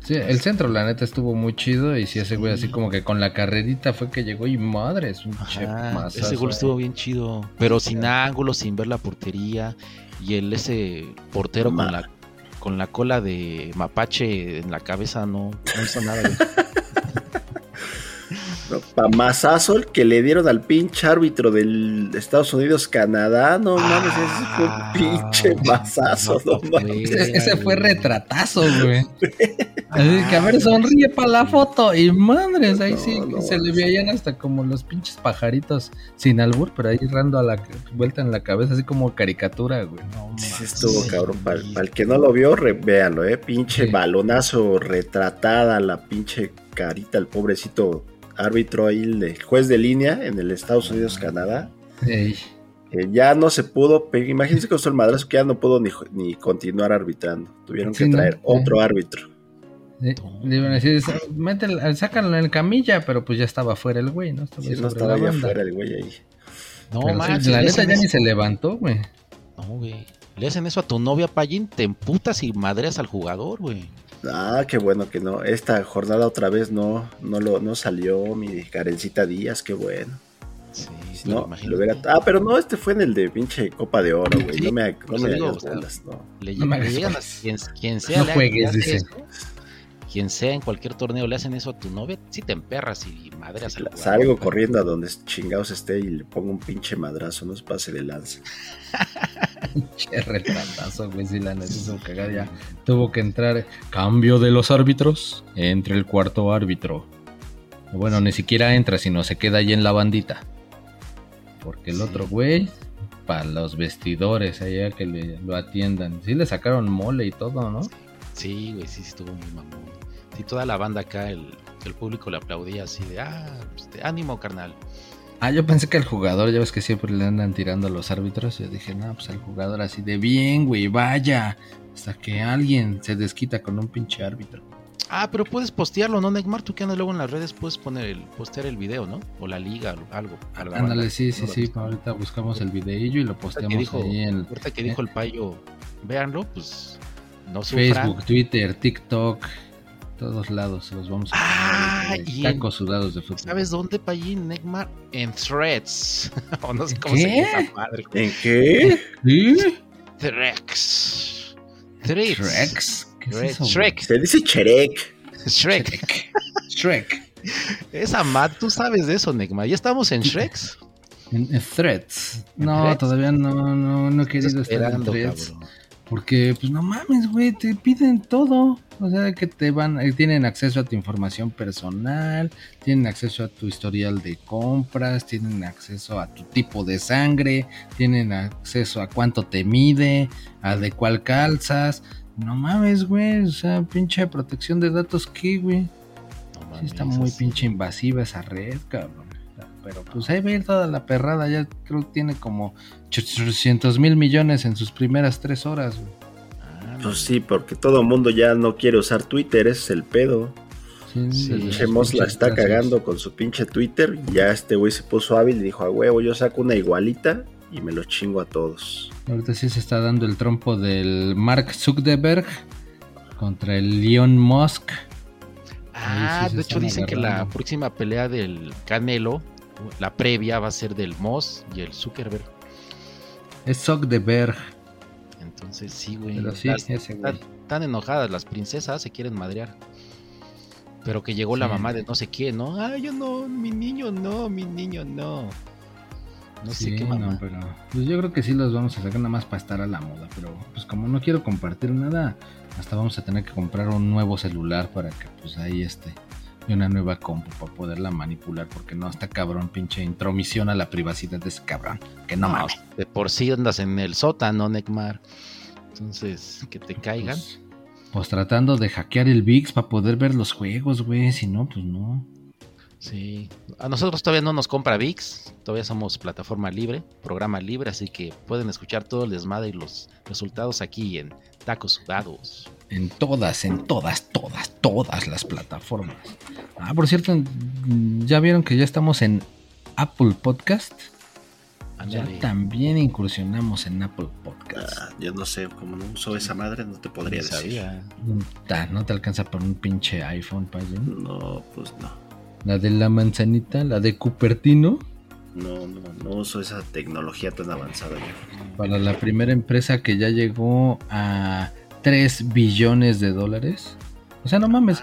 Sí, el centro, la neta, estuvo muy chido. Y sí, ese güey así como que con la carrerita fue que llegó y madre, es un pinche Ajá, mazazo. ese gol ahí. estuvo bien chido. Pero sin ángulo, sin ver la portería. Y el ese portero Ma- con la con la cola de mapache en la cabeza no, no hizo nada. güey. ¿no? Pa mazazo el que le dieron al pinche árbitro del de Estados Unidos, Canadá. No mames, ese fue Ah, un pinche mazazo, no mames. Ese, ese fue retratazo, güey. Así que a ver, sonríe para la foto. Y madres, ahí No, sí no, se le veían hasta como los pinches pajaritos sin albur, pero ahí rando a la vuelta en la cabeza, así como caricatura, güey. No, Sí, estuvo Sí. cabrón. Para el que no lo vio, re- véanlo, ¿eh? Pinche Sí. balonazo retratada, la pinche carita, el pobrecito árbitro ahí, el de- juez de línea en el Estados Unidos, Canadá. Ey. que ya no se pudo, imagínense que costó el madrazo que ya no pudo ni, ni continuar arbitrando. Tuvieron Sí, que traer Sí. otro árbitro. Eh, Le iban a decir, mételo, sácalo en camilla, pero pues ya estaba fuera el güey, ¿no? Estaba Si ahí no estaba ya afuera el güey ahí. No, Pero sí, manches, la neta ya ni se levantó, güey. No, güey. Le hacen eso a tu novia, Payín, te emputas y madreas al jugador, güey. Ah, qué bueno que no. Esta jornada otra vez no, no, lo, no salió mi Karencita Díaz, qué bueno. Sí, Si pero no, imagínate. lo hubiera- Ah, pero no, este fue en el de pinche Copa de Oro, güey. Sí, no me, no me digo, hagas o sea, bolas, no. Le, No me le llegan a juegues. quien, quien sea, No juegues, dice. eso, quien sea en cualquier torneo le hacen eso a tu novia, sí te emperras y madreas al jugador. Salgo corriendo a donde chingados esté y le pongo un pinche madrazo, no se pase de lanza. Che retratazo, güey, sí, la neta hizo cagar ya. Tuvo que entrar cambio de los árbitros entre el cuarto árbitro. Bueno, ni siquiera entra, sino se queda ahí en la bandita. Porque el Sí. otro güey, para los vestidores allá que le, lo atiendan. Sí le sacaron mole y todo, ¿no? Sí, güey, sí, sí estuvo muy mamón. Sí, toda la banda acá, el, el público le aplaudía así de, ah, pues, de ánimo, carnal. Ah, yo pensé que el jugador, ya ves que siempre le andan tirando a los árbitros. Yo dije, no, pues el jugador así de bien, güey, vaya. Hasta que alguien se desquita con un pinche árbitro. Ah, pero puedes postearlo, ¿no, Neymar? Tú que andas luego en las redes, puedes poner el, postear el video, ¿no? O la liga, o algo. Ándale, sí, sí, sí. Ahorita buscamos el videillo y lo posteamos dijo, ahí en ahorita que dijo el payo, véanlo, pues no sufran. Facebook, Twitter, TikTok, todos lados los vamos a Ah, poner. y en- Tacos sudados de fútbol. ¿Sabes dónde, Payín, Neymar? En Threads. o no sé cómo ¿Qué? se llama esa madre. ¿En qué? ¿Sí? Threads. Threads. Shreks. ¿Qué es Shrek. eso? Shrek. Se dice Cherek. Shrek. Shrek. Esa mad, tú sabes de eso, Neymar. Ya estamos en Shreks. En, en Threads. ¿En No, Threads? todavía no, no, no he querido estar en Threads. cabrón. Porque, pues no mames, güey, te piden todo. O sea, que te van, eh, tienen acceso a tu información personal, tienen acceso a tu historial de compras, tienen acceso a tu tipo de sangre, tienen acceso a cuánto te mide, a de cuál calzas. No mames, güey, o sea, pinche protección de datos, ¿qué, güey? No Sí está muy pinche invasiva esa red, cabrón. Pero pues ahí va a ir toda la perrada. Ya creo que tiene como 800 mil millones en sus primeras tres horas, güey. Ah, Pues sí, porque todo el mundo ya no quiere usar Twitter, ese es el pedo. Sí, Sí, Moss la está cagando con su pinche Twitter. Y ya este güey se puso hábil y dijo, a huevo, yo saco una igualita y me lo chingo a todos. Ahorita sí se está dando el trompo del Mark Zuckerberg contra el Elon Musk. Ah, sí de hecho dicen que la próxima pelea del Canelo, la previa va a ser del Moss y el Zuckerberg. Es Zuckerberg. Entonces sí, güey. Pero sí, las- ese güey. están, están enojadas las princesas, se quieren madrear. Pero que llegó la mamá de no sé quién, ¿no? Ay, yo no, mi niño no, mi niño no. No sé qué no, mamá. pero pues yo creo que sí los vamos a sacar nada más para estar a la moda. Pero pues como no quiero compartir nada, hasta vamos a tener que comprar un nuevo celular para que pues ahí esté. Y una nueva compu para poderla manipular. Porque no, está cabrón, pinche intromisión a la privacidad de ese cabrón. Que no, No, mames. de por sí andas en el sótano, Necmar. Entonces, que te caigan. Pues, pues tratando de hackear el VIX para poder ver los juegos, güey. Si no, pues no. Sí. A nosotros todavía no nos compra VIX. Todavía somos plataforma libre, programa libre. Así que pueden escuchar todo el desmadre y los resultados aquí en Tacos Sudados. En todas, en todas, todas, todas las plataformas. Ah, por cierto, mm, ya vieron que ya estamos en Apple Podcast. Ya también incursionamos en Apple Podcast. Ah, yo no sé, como no uso esa madre, no te podría decir. sabía. No te alcanza por un pinche iPhone, payón. No, pues no. La de la manzanita, la de Cupertino, No, no, no uso esa tecnología tan avanzada yo. para la primera empresa que ya llegó a 3 billones de dólares. O sea, no mames,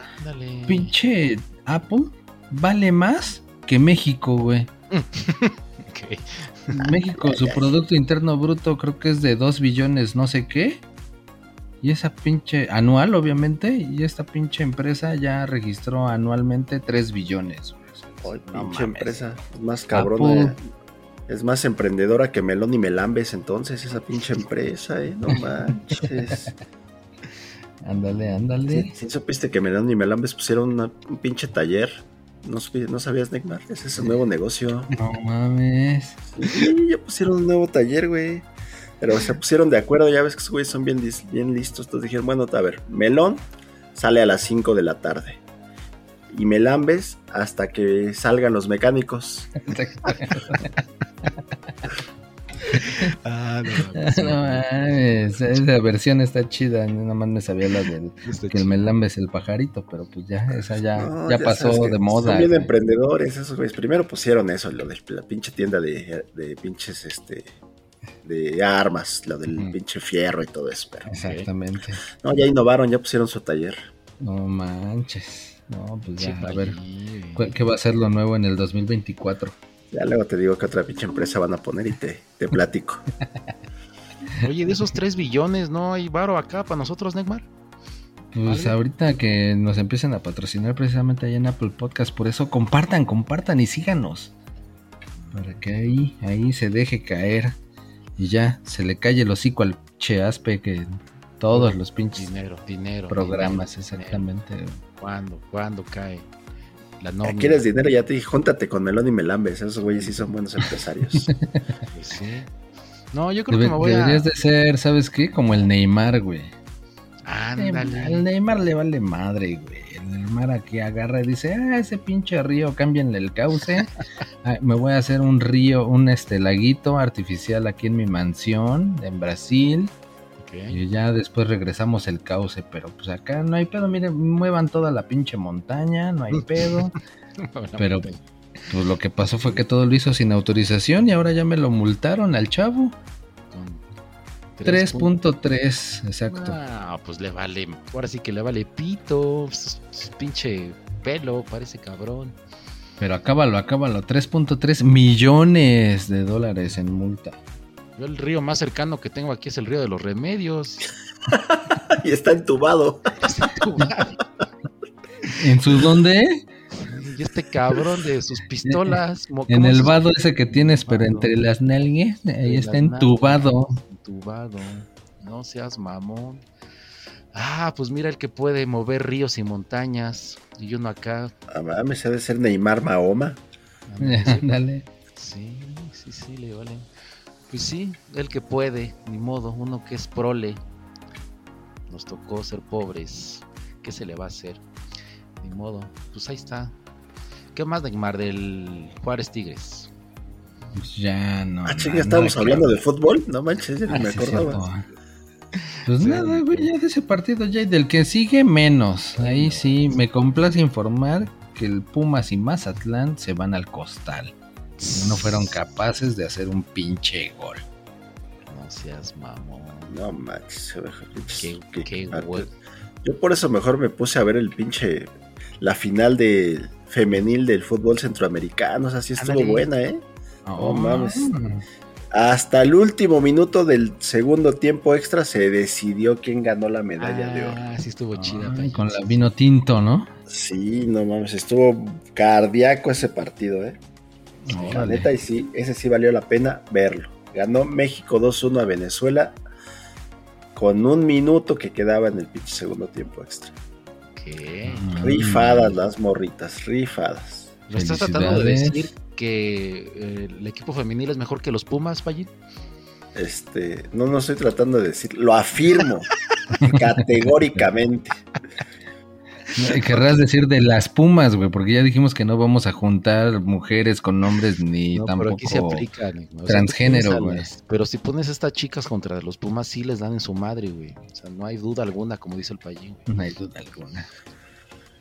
pinche Apple vale más que México, güey. Ok. México, su Producto Interno Bruto creo que es de 2 billones, no sé qué. Y esa pinche, anual obviamente, y esta pinche empresa ya registró anualmente 3 billones. güey. Ay, No pinche mames. empresa. Es más cabrona. Apple. Es más emprendedora que Melón y Melambes entonces, esa pinche empresa, eh. No manches. Ándale, ándale. ¿Sí, sí supiste que Melón y Melambes pusieron una- un pinche taller? ¿No, supi- ¿No sabías, Neymar? Ese es un nuevo negocio. No mames. Sí, ya pusieron un nuevo taller, güey. Pero se pusieron de acuerdo, ya ves que esos güeyes son bien, bien listos. Entonces dijeron, bueno, a ver, Melón sale a las 5 de la tarde. Y Melambes hasta que salgan los mecánicos. Ah, no, no mames, esa versión está chida. Nada más me sabía la del que el melambe es el pajarito, pero pues ya, esa ya, No, ya ya pasó de moda. Son bien güey. emprendedores esos güeyes. Primero pusieron eso, lo de la pinche tienda de, de pinches, este, de armas, lo del pinche fierro y todo eso. Pero, Exactamente. no, ya innovaron, ya pusieron su taller. No manches. No, pues ya, Sí, a ver. Payín. ¿cu- ¿Qué va a ser lo nuevo en el 2024? Ya luego te digo que otra pinche empresa van a poner y te, te platico. Oye, de esos 3 billones, ¿no hay varo acá para nosotros, Neymar? Pues Vale. ahorita que nos empiecen a patrocinar precisamente ahí en Apple Podcast, por eso compartan, compartan y síganos. Para que ahí, ahí se deje caer y ya se le calle el hocico al che aspe que todos los pinches Dinero, dinero. programas, dinero, exactamente. dinero. ¿Cuándo? ¿Cuándo cae la nómina? ¿Quieres dinero? Ya te dije, júntate con Melón y Melambes. Esos güeyes sí son buenos empresarios. Pues sí. No, yo creo Debe- que me voy a... deberías de ser, ¿sabes qué? Como el Neymar, güey. Ándale. Al Neymar le vale madre, güey. El Neymar aquí agarra y dice, ah, ese pinche río, cámbienle el cauce. Me voy a hacer un río, un este laguito artificial aquí en mi mansión, en Brasil. Y ya después regresamos el cauce, pero pues acá no hay pedo, miren, muevan toda la pinche montaña, no hay pedo. Pero pues lo que pasó fue que todo lo hizo sin autorización y ahora ya me lo multaron al chavo. Con tres puntos. 3.3, exacto. Ah, pues le vale. Ahora sí que le vale pito. pinche pelo, parece cabrón. Pero acábalo, acábalo. 3.3 millones de dólares en multa. Yo el río más cercano que tengo aquí es el río de los remedios. y está entubado. ¿En su dónde? y este cabrón de sus pistolas. En ¿cómo el vado ese que tienes, pero entre las nalgues, ahí está entubado. nalgas, Entubado. No seas mamón. Ah, pues mira el que puede mover ríos y montañas. Y uno acá. Ah, mames, ha de ser Neymar Mahoma. Ándale. Sí, sí, sí, le valen. Pues sí, el que puede, ni modo, uno que es prole. Nos tocó ser pobres. ¿Qué se le va a hacer? Ni modo, pues ahí está. ¿Qué más, Neymar, del Juárez Tigres? Pues ya no. Ah, chinga, estábamos no, hablando de fútbol. No manches, ya Ah, me sí, acordaba. Pues nada, güey, ya de ese partido ya y del que sigue menos. Ahí sí, me complace informar que el Pumas y Mazatlán se van al costal. No fueron capaces de hacer un pinche gol. No seas mamón. No manches, pinches- Qué, qué- qué ah, Yo por eso mejor me puse a ver el pinche. La final de femenil del fútbol centroamericano. O sea, sí estuvo Ándale. buena, ¿eh? Oh, mames. Hasta el último minuto del segundo tiempo extra se decidió quién ganó la medalla de oro. Ah, sí estuvo chida. Ay, con la vino tinto, ¿no? Sí, no mames, estuvo cardíaco ese partido, ¿eh? La neta, y sí, ese sí valió la pena verlo. Ganó México 2-1 a Venezuela con un minuto que quedaba en el pinche segundo tiempo extra. ¿Qué? Mm. Rifadas las morritas, rifadas. ¿Me estás tratando de decir que eh, el equipo femenil es mejor que los Pumas, Payín? Este, no, no estoy tratando de decir, lo afirmo categóricamente. Querrás decir de las Pumas, güey, porque ya dijimos que no vamos a juntar mujeres con nombres ni No, tampoco. pero aquí se aplica. Nick, o sea, transgénero, güey. Pero si pones a estas chicas contra los Pumas, sí les dan en su madre, güey. O sea, no hay duda alguna, como dice el Payín. güey. No hay duda alguna.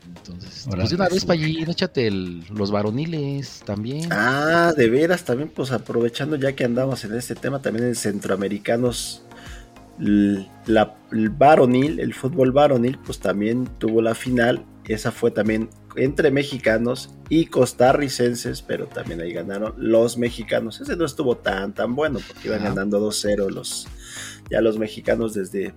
Entonces, Ahora pues de una vez, resulta. Payín, échate el- los varoniles también. Ah, de veras, también pues aprovechando ya que andamos en este tema, también en centroamericanos, la, el varonil, el fútbol varonil, pues también tuvo la final, esa fue también entre mexicanos y costarricenses, pero también ahí ganaron los mexicanos, ese no estuvo tan tan bueno, porque iban Ah. ganando 2-0 los, ya los mexicanos desde,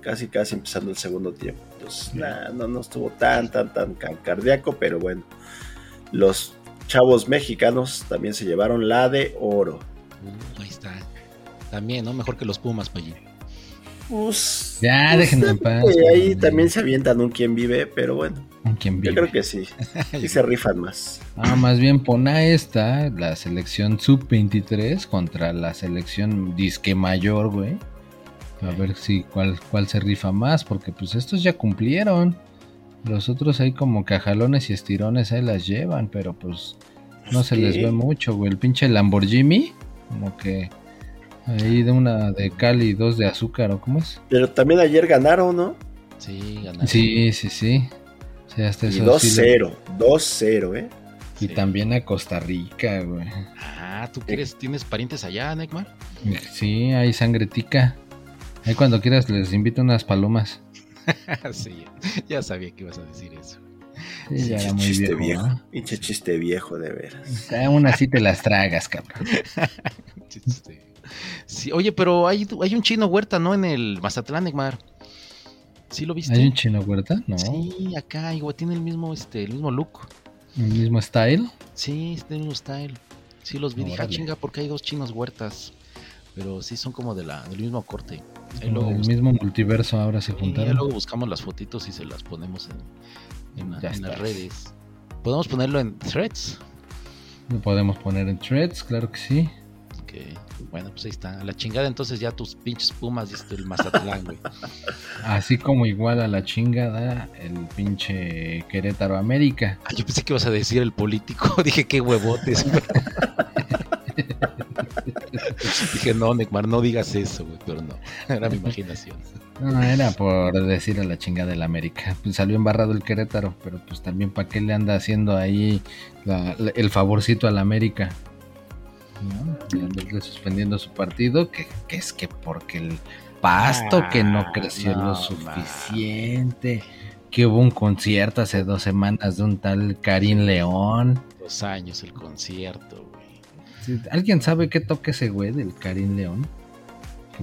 casi casi empezando el segundo tiempo, entonces nah, no, no estuvo tan tan tan ca- cardíaco, pero bueno, los chavos mexicanos también se llevaron la de oro. Uh, ahí está. También, ¿no? Mejor que los Pumas, Payín. Pues, Ya, pues, déjenme en paz. ahí también se avientan un quien vive, pero bueno, ¿Quién yo vive? creo que sí, sí se rifan más. Ah, más bien pon a esta, la selección sub-23 contra la selección disque mayor, güey. A ver si cuál, cuál se rifa más, porque pues estos ya cumplieron. Los otros ahí como cajalones y estirones ahí las llevan, pero pues no se Sí. les ve mucho, güey. El pinche Lamborghini, como que ahí de una de cal y dos de azúcar, ¿o cómo es? Pero también ayer ganaron, ¿no? Sí, ganaron. Sí, sí, sí. Sí, hasta Y eso sí lo- 2-0, 2-0, ¿eh? Y Sí. también a Costa Rica, güey. Ah, ¿tú quieres, tienes parientes allá, Neymar? Sí, hay sangretica. Ahí cuando quieras les invito unas palomas. sí, ya sabía que ibas a decir eso. Sí, ya era Pinche muy chiste viejo. viejo. chiste viejo, de veras. Aún así te las tragas, cabrón. Este, Sí, oye, pero hay, hay un chino huerta, ¿no? En el Mazatlán, Neymar. ¿Sí lo viste? ¿Hay un chino huerta? No. Sí, acá, igual tiene el mismo, este, el mismo look. ¿El mismo style? Sí, tiene el mismo style. Sí, los vi. Dije, ah, chinga, porque hay dos chinos huertas. Pero sí son como de la, del mismo corte. Ahí Como luego, el mismo multiverso ahora se juntaron. luego buscamos las fotitos y se las ponemos en, en las redes. Podemos ponerlo en threads. Lo podemos poner en threads, claro que sí. Ok. Bueno, pues ahí está. A la chingada entonces ya tus pinches pumas y este, el Mazatlán, güey. Así como igual a la chingada el pinche Querétaro América. Ah, yo pensé que ibas a decir el político. Dije, qué huevotes, güey. Dije, no, Neymar, no digas eso, güey. Pero no, era mi imaginación. No, era por decir a la chingada del América. Pues salió embarrado el Querétaro, pero pues también para qué le anda haciendo ahí la- la- el favorcito al América. Suspendiendo su partido, que, que es que porque el pasto que no Ah, creció no, lo suficiente, que hubo un concierto hace dos semanas de un tal Karim León. Dos años el concierto, güey. ¿Alguien sabe qué toca ese güey del Karim León?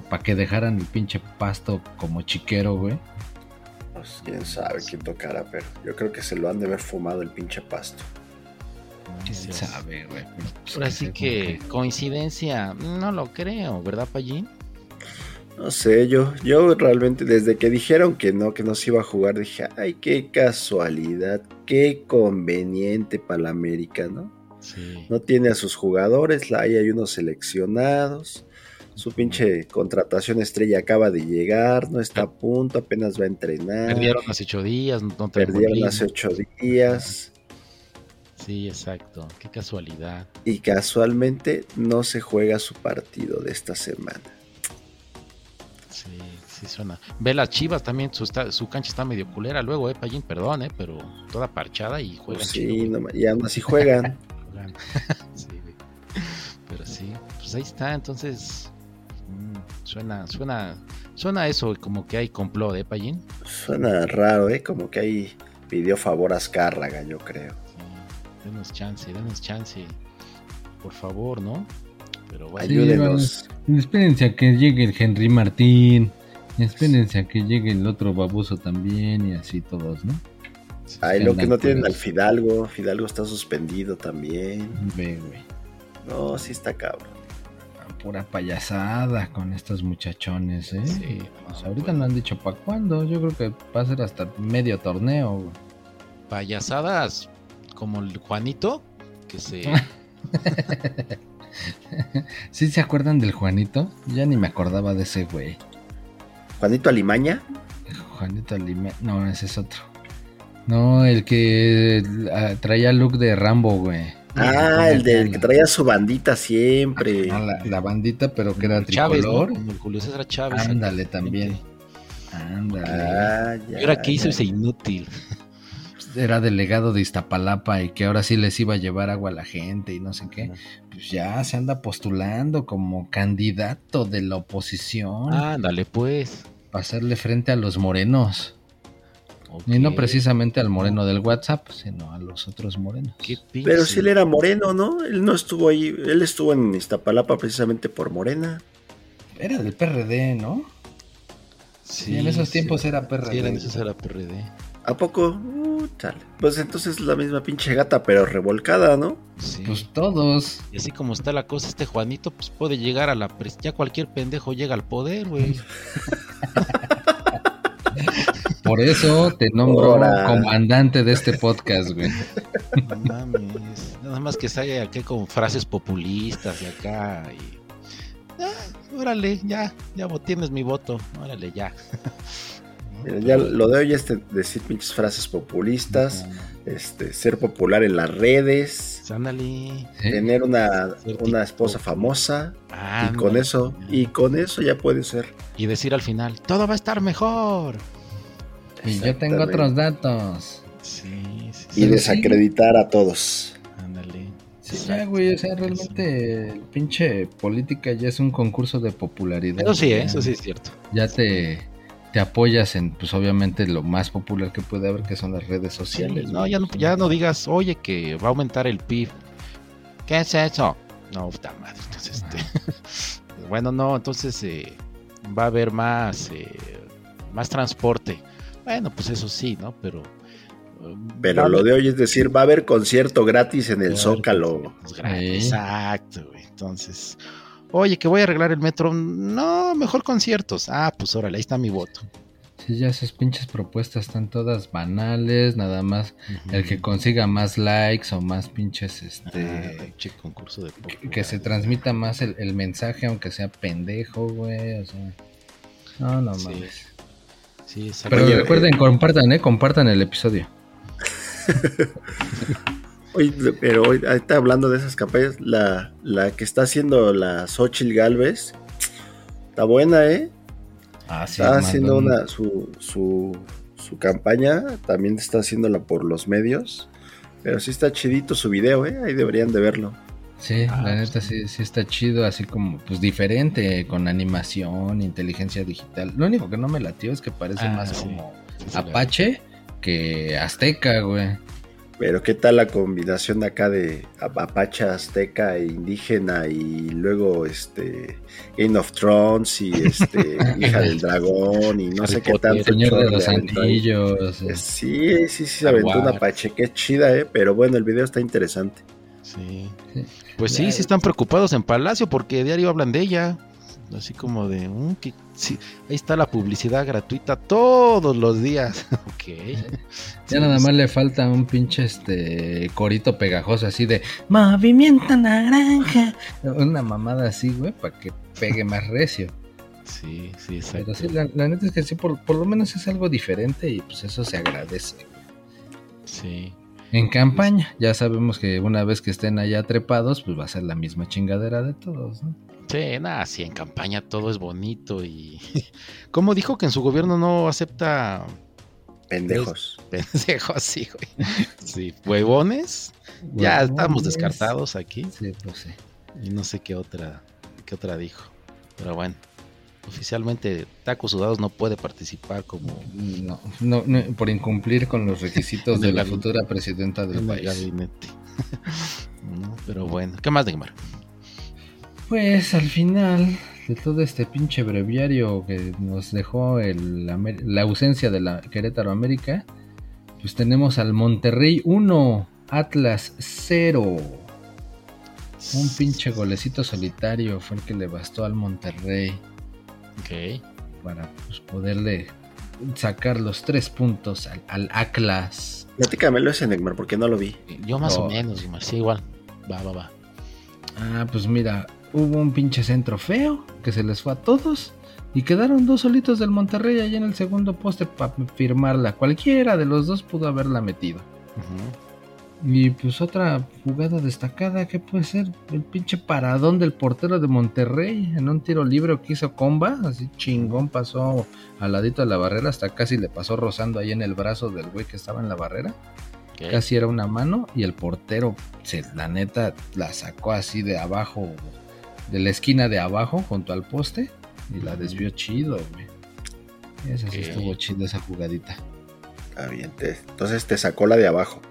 Para que dejaran el pinche pasto como chiquero, güey. Pues quién sabe quién tocará, pero yo creo que se lo han de haber fumado el pinche pasto. ¿Quién sabe, güey? Pues, Ahora sí sé, que coincidencia, no lo creo, ¿verdad, Pallín? No sé, yo, yo realmente desde que dijeron que no, que no se iba a jugar, dije, ay, qué casualidad, qué conveniente para la América, ¿no? Sí. No tiene a sus jugadores, la- ahí hay unos seleccionados. Su pinche contratación estrella acaba de llegar, no está a punto, apenas va a entrenar. Perdieron hace ocho días, no te Perdieron hace ocho días Sí, exacto. Qué casualidad. y casualmente no se juega su partido de esta semana. Sí, sí suena. Ve las Chivas también, su, está- su cancha está medio culera luego, eh, Pallín, perdón, eh, pero toda parchada y juegan Pues sí, no y aún así juegan. Sí. Pero sí, pues ahí está, entonces mm, suena, suena, suena eso como que hay complot, eh, Pallín. Suena raro, ¿eh? Como que ahí pidió favor a Azcárraga, yo creo. Denos chance, denos chance. Por favor, ¿no? Pero bueno. Sí, Ayúdenos. Espérense a que llegue el Henry Martín. Espérense a que llegue el otro baboso también y así todos, ¿no? Ay, lo que no tienen puros. al Fidalgo. Fidalgo está suspendido también. Ve, güey. No, sí está cabrón. Pura payasada con estos muchachones, ¿eh? Sí, Pues ahorita bueno. no han dicho para cuándo. Yo creo que va a ser hasta medio torneo. güey. payasadas como el Juanito, que se... ¿Sí se acuerdan del Juanito? Ya ni me acordaba de ese güey. Juanito Alimaña. Juanito Lima. No, ese es otro. No, el que ah, traía look de Rambo, güey. Ah, el del que traía su bandita siempre. Ah, la, la bandita, pero que era Chávez, ¿no? tricolor. Julio César Chávez. Ándale también. Ándale. Ah, Y ya, ahora que hizo ya. ese inútil. Era delegado de Iztapalapa y que ahora sí les iba a llevar agua a la gente y no sé qué. Pues ya se anda postulando como candidato de la oposición Ándale, pues. para hacerle frente a los morenos. Y no precisamente al moreno del WhatsApp, sino a los otros morenos. Qué Pero si él era moreno, ¿no? Él no estuvo ahí. Él estuvo en Iztapalapa precisamente por Morena. Era del PRD, ¿no? Sí, en esos sí. tiempos era PRD. Sí, en esos era PRD. ¿A poco? Uh, chale. Pues entonces la misma pinche gata, pero revolcada, ¿no? Sí. Pues todos. y así como está la cosa, este Juanito, pues puede llegar a la Ya cualquier pendejo llega al poder, güey. Por eso te nombro Ahora. comandante de este podcast, güey. No mames. Nada más que salga aquí con frases populistas y acá. Y... Ah, órale, ya, ya tienes mi voto. Órale, ya. Mira, Ya lo de hoy es de- decir pinches frases populistas, este, ser popular en las redes, Ándale. ¿Sí? tener una, una esposa famosa y Ándale. con eso, y con eso ya puede ser. Y decir al final, todo va a estar mejor. Y yo tengo otros datos. Sí, sí, Y sí. Desacreditar a todos. Ándale. Sí, ya, güey, o sea, realmente el pinche política ya es un concurso de popularidad. Eso sí, ¿eh? eso sí es cierto. Ya te, te apoyas en, pues obviamente, lo más popular que puede haber, que son las redes sociales. no, ya no, ya no digas, oye, que va a aumentar el PIB. ¿Qué es eso? No, puta madre. Entonces, este, bueno, no, entonces eh, va a haber más, eh, más transporte. Bueno, pues eso sí, ¿no? Pero. eh, Pero lo de hoy es decir, va a haber concierto gratis en el Zócalo. Pues, gratis. Exacto, güey. Entonces, oye, que voy a arreglar el metro. No, mejor conciertos. Ah, pues órale, ahí está mi voto. Sí, ya esas pinches propuestas están todas banales, nada más el que consiga más likes o más pinches, Ah, este, pinche concurso de que, que se transmita más el, el mensaje, aunque sea pendejo, güey, o sea, no, no Sí. mames. Sí. Pero recuerden, compartan, eh, compartan el episodio. Oye, pero hoy ahí está hablando de esas campañas, la, la que está haciendo la Xochitl Galvez, está buena, ¿eh? Ah, sí, está mandó haciendo un- una su, su, su campaña, también está haciéndola por los medios, pero sí está chidito su video, ¿eh? Ahí deberían de verlo. Sí, Ah, la pues neta sí, sí está chido, así como pues diferente, con animación, inteligencia digital. Lo único que no me latió es que parece Ah, más sí. como Sí, sí, la- Apache que Azteca, güey. Pero qué tal la combinación de acá de Apache, Azteca e indígena y luego este Game of Thrones y este Hija del Dragón y no Harry sé qué Potter, tanto. Señor de los. Anillos. eh. Sí, sí, sí, se aventó una. Apache, qué chida, eh, pero bueno, el video está interesante. Sí. Pues sí, sí están preocupados en Palacio porque diario hablan de ella. Así como de, "Mm, que- sí, ahí está la publicidad gratuita todos los días. ok. Ya nada más le falta un pinche este corito pegajoso así de Movimiento Naranja. Una mamada así, güey, para que pegue más recio. Sí, sí, Pero exacto. sí, la, la neta es que sí, por, por lo menos es algo diferente y pues eso se agradece. Sí. En campaña, ya sabemos que una vez que estén allá trepados, pues va a ser la misma chingadera de todos, ¿no? Sí, nada, sí, en campaña todo es bonito y... Como dijo que en su gobierno no acepta Pendejos. pendejos, sí, güey. Sí, huevones. Ya estamos descartados aquí. Sí, pues sí. Y no sé qué otra, qué otra dijo. Pero bueno, oficialmente Tacos Sudados no puede participar como No, no, no, por incumplir con los requisitos de la futura presidenta del país. gabinete. No, Pero bueno, ¿qué más, Neymar? Pues al final de todo este pinche breviario que nos dejó el la ausencia de la Querétaro América, pues tenemos al Monterrey 1, Atlas 0. Un pinche golecito solitario fue el que le bastó al Monterrey Ok. para pues, poderle sacar los tres puntos al, al Atlas. Platícamelo ese Neymar, porque no lo vi. Yo más o No. menos, Neymar, sí, igual. Va, va, va. Ah, pues mira, hubo un pinche centro feo que se les fue a todos y quedaron dos solitos del Monterrey allá en el segundo poste para firmarla. Cualquiera de los dos pudo haberla metido. Ujú. Y pues otra jugada destacada que puede ser el pinche paradón del portero de Monterrey en un tiro libre que hizo comba, así chingón pasó al ladito de la barrera, hasta casi le pasó rozando ahí en el brazo del güey que estaba en la barrera. Casi era una mano y el portero, se, la neta, la sacó así de abajo, de la esquina de abajo junto al poste y la desvió chido, güey. Esa sí estuvo chido esa jugadita. Está bien, te- entonces te sacó la de abajo.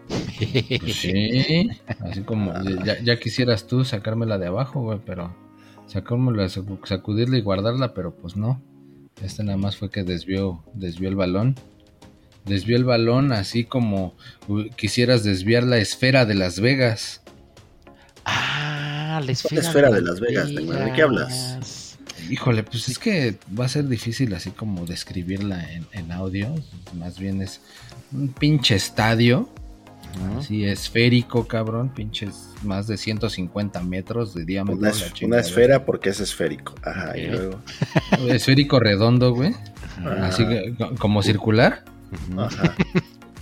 Pues sí, así como ya, ya quisieras tú sacármela de abajo, güey, pero sacármela, sacu- sacudirla y guardarla, pero pues no. Este nada más fue que desvió, desvió el balón. Desvió el balón así como quisieras desviar la esfera de Las Vegas. Ah, la esfera, esfera de Las Vegas, Neymar? ¿De qué hablas? Híjole, pues es que va a ser difícil así como describirla en, en audio. Más bien es un pinche estadio, Ujú. así esférico, cabrón, pinches más de 150 metros de diámetro. Una, es- esfera porque es esférico. Ajá, y luego. Esférico redondo, güey. Ah. Así que, co- como circular. Ajá.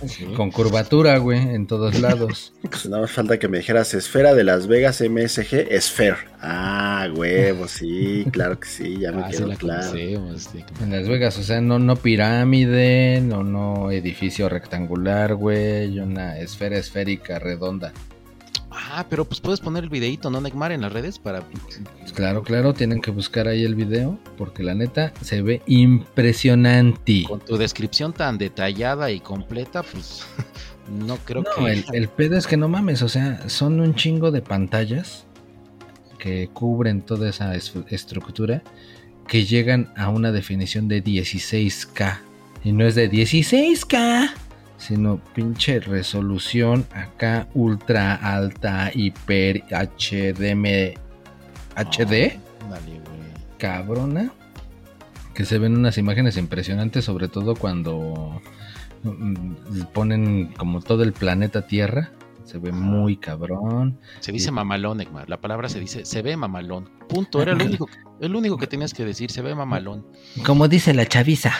Sí. con curvatura, güey, en todos lados. Pues nada más falta que me dijeras esfera de Las Vegas MSG Sphere. Ah, huevo, sí, claro que sí, ya me Ah, sí la claro. sí. En Las Vegas, o sea, no, no pirámide, no, no edificio rectangular, güey, una esfera esférica redonda. Ah, pero pues puedes poner el videito, ¿no, Neymar, en las redes para... Pues claro, claro, tienen que buscar ahí el video, porque la neta se ve impresionante. Con tu descripción tan detallada y completa, pues no creo No, que... el, el pedo es que no mames, o sea, son un chingo de pantallas que cubren toda esa es- estructura que llegan a una definición de 16K. Y no es de 16K, sino pinche resolución acá ultra alta, hiper HDM, HD, Dale, güey. cabrona. Que se ven unas imágenes impresionantes, sobre todo cuando mm, ponen como todo el planeta Tierra. Se ve muy cabrón. Se dice mamalón, Egmar. La palabra se dice, se ve mamalón. Punto. Era el único, el único que tenías que decir, se ve mamalón. Como dice la chaviza.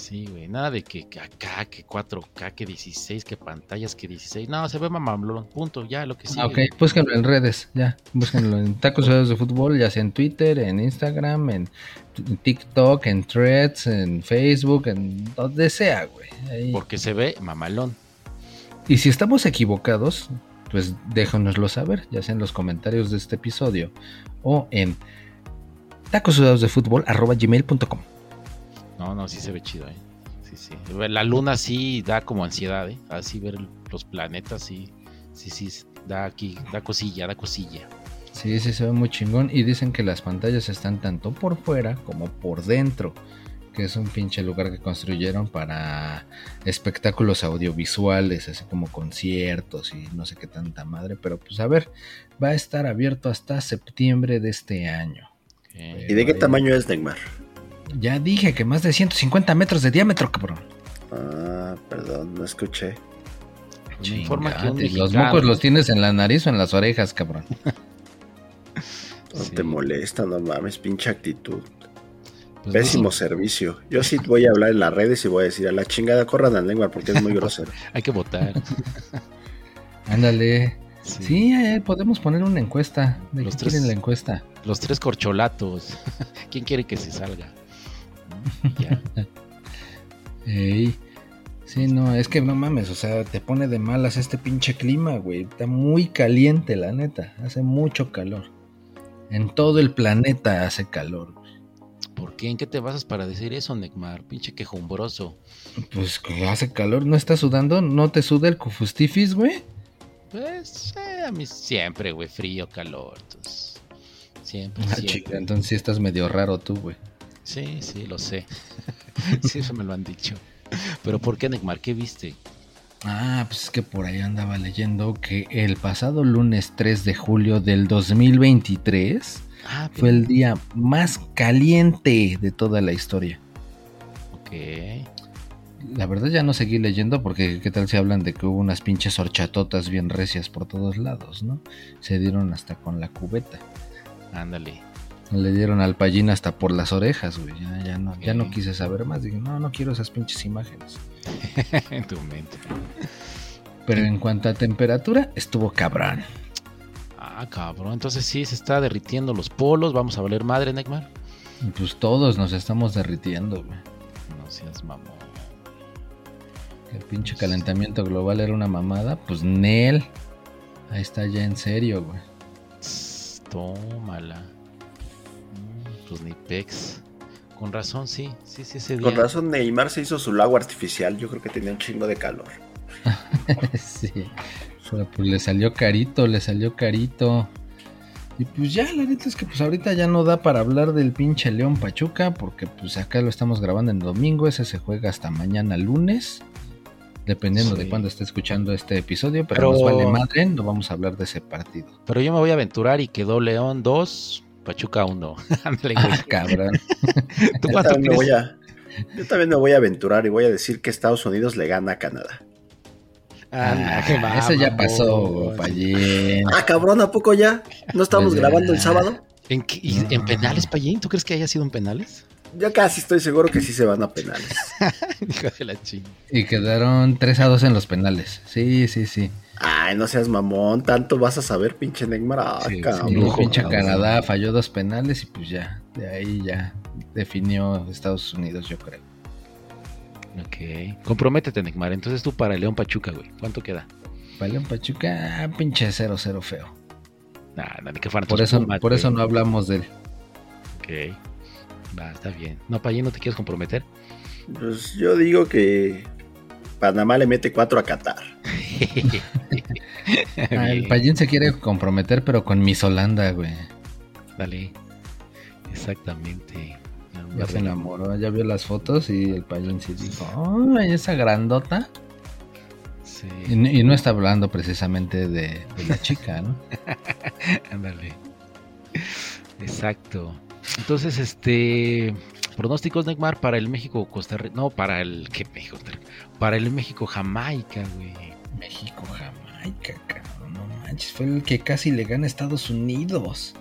Sí, güey, nada de que acá, que 4K, que 16, que pantallas, que 16. No, se ve mamalón, punto, ya lo que sí. Ah, ok, búsquenlo en redes, ya. Búsquenlo en Tacos de Fútbol, ya sea en Twitter, en Instagram, en TikTok, en Threads, en Facebook, en donde sea, güey. Porque se ve mamalón. Y si estamos equivocados, pues déjanoslo saber, ya sea en los comentarios de este episodio o en tacosudadosdefutbol.com. No, no, sí se ve chido, ¿eh? Sí, sí. La luna sí da como ansiedad, ¿eh? Así ver los planetas, sí, sí, sí, da aquí, da cosilla, da cosilla. Sí, sí, se ve muy chingón. Y dicen que las pantallas están tanto por fuera como por dentro. Que es un pinche lugar que construyeron para espectáculos audiovisuales, así como conciertos y no sé qué tanta madre. Pero pues a ver, va a estar abierto hasta septiembre de este año. ¿Y de qué tamaño es Neymar? Ya dije que más de 150 metros de diámetro, cabrón. Ah, perdón, no escuché. los mocos los tienes en la nariz o en las orejas, cabrón. No te molesta, no mames, pinche actitud. Pues Pésimo servicio. Yo sí voy a hablar en las redes y voy a decir a la chingada corran al lengua porque es muy grosero. Hay que votar. Ándale. Sí, eh, podemos poner una encuesta. ¿De los tres, quieren la encuesta? Los tres corcholatos. ¿Quién quiere que se salga? Sí, no, es que no mames, o sea, te pone de malas este pinche clima, güey. Está muy caliente, la neta. Hace mucho calor. En todo el planeta hace calor. ¿Por qué? ¿En qué te basas para decir eso, Necmar? Pinche quejumbroso. Pues que hace calor, ¿no estás sudando? ¿No te suda el cufustifis, güey? Pues eh, a mí siempre, güey, frío, calor. siempre, ah, siempre. entonces sí estás medio raro tú, güey. Sí, sí, lo sé. sí, eso me lo han dicho. Pero ¿por qué, Neymar? ¿Qué viste? Ah, pues es que por ahí andaba leyendo que el pasado lunes 3 de julio del 2023 ah, fue el día más caliente de toda la historia. Ok. La verdad ya no seguí leyendo porque qué tal si hablan de que hubo unas pinches horchatotas bien recias por todos lados, ¿no? Se dieron hasta con la cubeta. Ándale. Le dieron al pallín hasta por las orejas, güey. Ya, no, ya no quise saber más. Dije, no, no quiero esas pinches imágenes. en tu mente. Pero en cuanto a temperatura, estuvo cabrón. Ah, cabrón. Entonces sí, se está derritiendo los polos. Vamos a valer madre, Neymar. Pues todos nos estamos derritiendo, güey. No seas mamón. El pinche calentamiento global era una mamada. Pues Nel. Ahí está ya en serio, güey. Tómala pues ni pex. Con razón, sí, sí, sí, ese día. Con razón Neymar se hizo su lago artificial, yo creo que tenía un chingo de calor. sí, pues le salió carito, le salió carito. Y pues ya, la neta es que pues ahorita ya no da para hablar del pinche León Pachuca, porque pues acá lo estamos grabando en domingo, ese se juega hasta mañana lunes, dependiendo de cuándo esté escuchando este episodio, pero, pero, nos vale madre, no vamos a hablar de ese partido. Pero yo me voy a aventurar y quedó León 2, Pachuca 1. ah, cabrón. ¿Tú yo, también voy a, yo también me voy a aventurar y voy a decir que Estados Unidos le gana a Canadá. Ah, ah eso ya pasó, Payín. Ah, cabrón, ¿a poco ya? ¿No estamos pues grabando el sábado? ¿En, ¿En penales, Payín? ¿Tú crees que haya sido en penales? Ya casi estoy seguro que sí se van a penales. la Y quedaron 3 a 2 en los penales. Sí, sí, sí. Ay, no seas mamón, tanto vas a saber, pinche Neymar. Ah, sí, pinche Canadá falló dos penales y pues ya, de ahí ya definió Estados Unidos, yo creo. Ok. Comprométete, Neymar. Entonces tú para León Pachuca, güey. ¿Cuánto queda? Para León Pachuca, pinche 0-0 feo. Nah, que por eso, por eso no hablamos de él. Ok. Va, está bien. No, Payín, ¿no te quieres comprometer? Pues yo digo que Panamá le mete 4 a Qatar. Ah, el Payín se quiere comprometer, pero con Miss Holanda, güey. Dale. Exactamente. Ya se enamoró, ya vio las fotos y el Payín sí dijo, ¡ay, esa grandota! Sí. Y, no está hablando precisamente de, de la chica, ¿no? Ándale. Exacto. Entonces, este, Pronósticos, Neymar, para el México-Costa Rica. No, para el. ¿Qué México? Para el México-Jamaica, güey. México-Jamaica, cabrón. No manches. Fue el que casi le gana a Estados Unidos.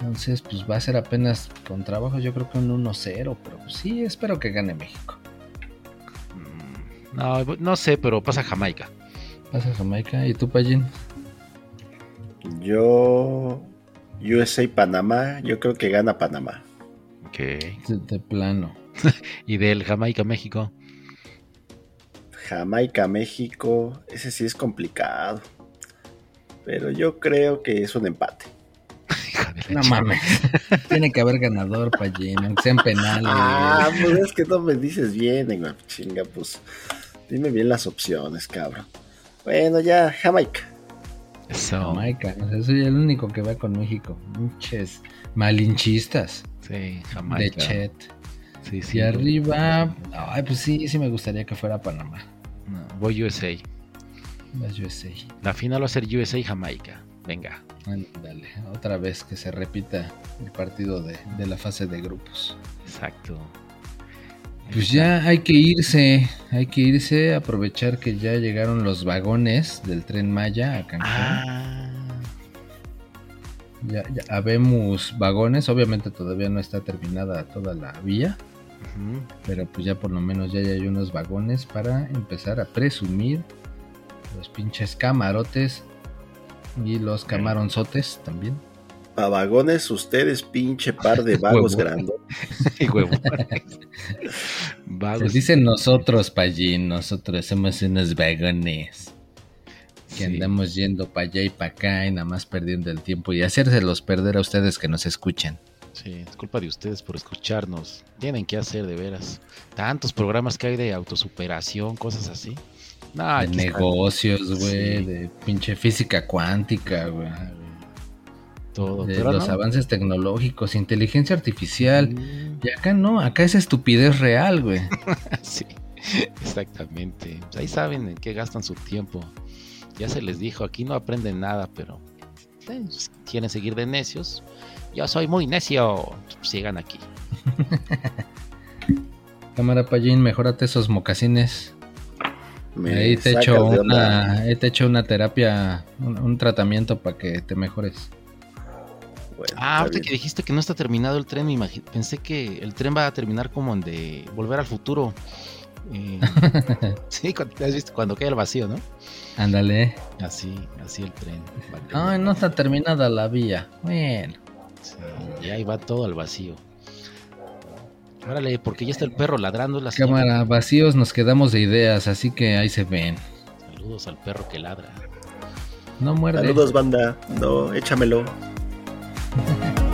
Entonces, pues va a ser apenas con trabajo. Yo creo que un 1-0. Pero pues, sí, espero que gane México. Mm, No, no sé, pero pasa Jamaica. Pasa Jamaica. ¿Y tú, Pallín? Yo. USA Panamá, yo creo que gana Panamá. Ok. De, de plano. Y del Jamaica-México. Jamaica, México, ese sí es complicado. Pero yo creo que es un empate. No mames. Tiene que haber ganador, Pallín. Aunque sean penales. Ah, pues es que no me dices bien. Chinga, pues. Dime bien las opciones, cabrón. Bueno, ya, Jamaica. Eso. Jamaica. o sea, soy el único que va con México. Muchos malinchistas. Sí, De Jamaica. Chet. Sí, sí. Y arriba. Ay, pues sí, sí me gustaría que fuera Panamá. No, voy USA. Las USA. La final va a ser USA-Jamaica. Venga. Ándale, otra vez que se repita el partido de, de la fase de grupos. Exacto. Pues ya hay que irse, hay que irse, aprovechar que ya llegaron los vagones del tren Maya a Cancún. Ah. Ya, ya habemos vagones, obviamente todavía no está terminada toda la vía, pero pues ya por lo menos ya, ya hay unos vagones para empezar a presumir los pinches camarotes y los camaronzotes también. Vagones, ustedes, pinche par de vagos grandes. Ay, huevo. Se Vagos. dicen nosotros, Pallín, nosotros somos unos vagones. Que Sí. andamos yendo para allá y para acá y nada más perdiendo el tiempo y hacérselos perder a ustedes que nos escuchen. Sí, es culpa de ustedes por escucharnos. Tienen que hacer de veras. Tantos programas que hay de autosuperación, cosas así. No, de negocios, güey, Sí. de pinche física cuántica, güey. Todo. De pero los no. avances tecnológicos, inteligencia artificial. Mm, Y acá no, acá es estupidez real, güey. Sí, exactamente. Pues ahí saben en qué gastan su tiempo. Ya se les dijo, aquí no aprenden nada, pero eh, pues, quieren seguir de necios. Yo soy muy necio. Sigan aquí. Cámara Pallín, mejórate esos mocasines. Me Ahí te echo una, ahí te echo una terapia, un, un tratamiento para que te mejores. Bueno, Ah, ahorita bien. que dijiste que no está terminado el tren, me pensé que el tren va a terminar como en de Volver al Futuro. Eh, sí, cuando, has visto cuando cae el vacío, ¿no? Ándale. Así, así el tren. Ay, no está terminada la vía. Bueno. Sí, y ahí va todo al vacío. Órale, porque ya está el perro ladrando. La señora. Cámara, vacíos nos quedamos de ideas, así que ahí se ven. Saludos al perro que ladra. No muerde. Saludos, banda. No, échamelo. Thank you.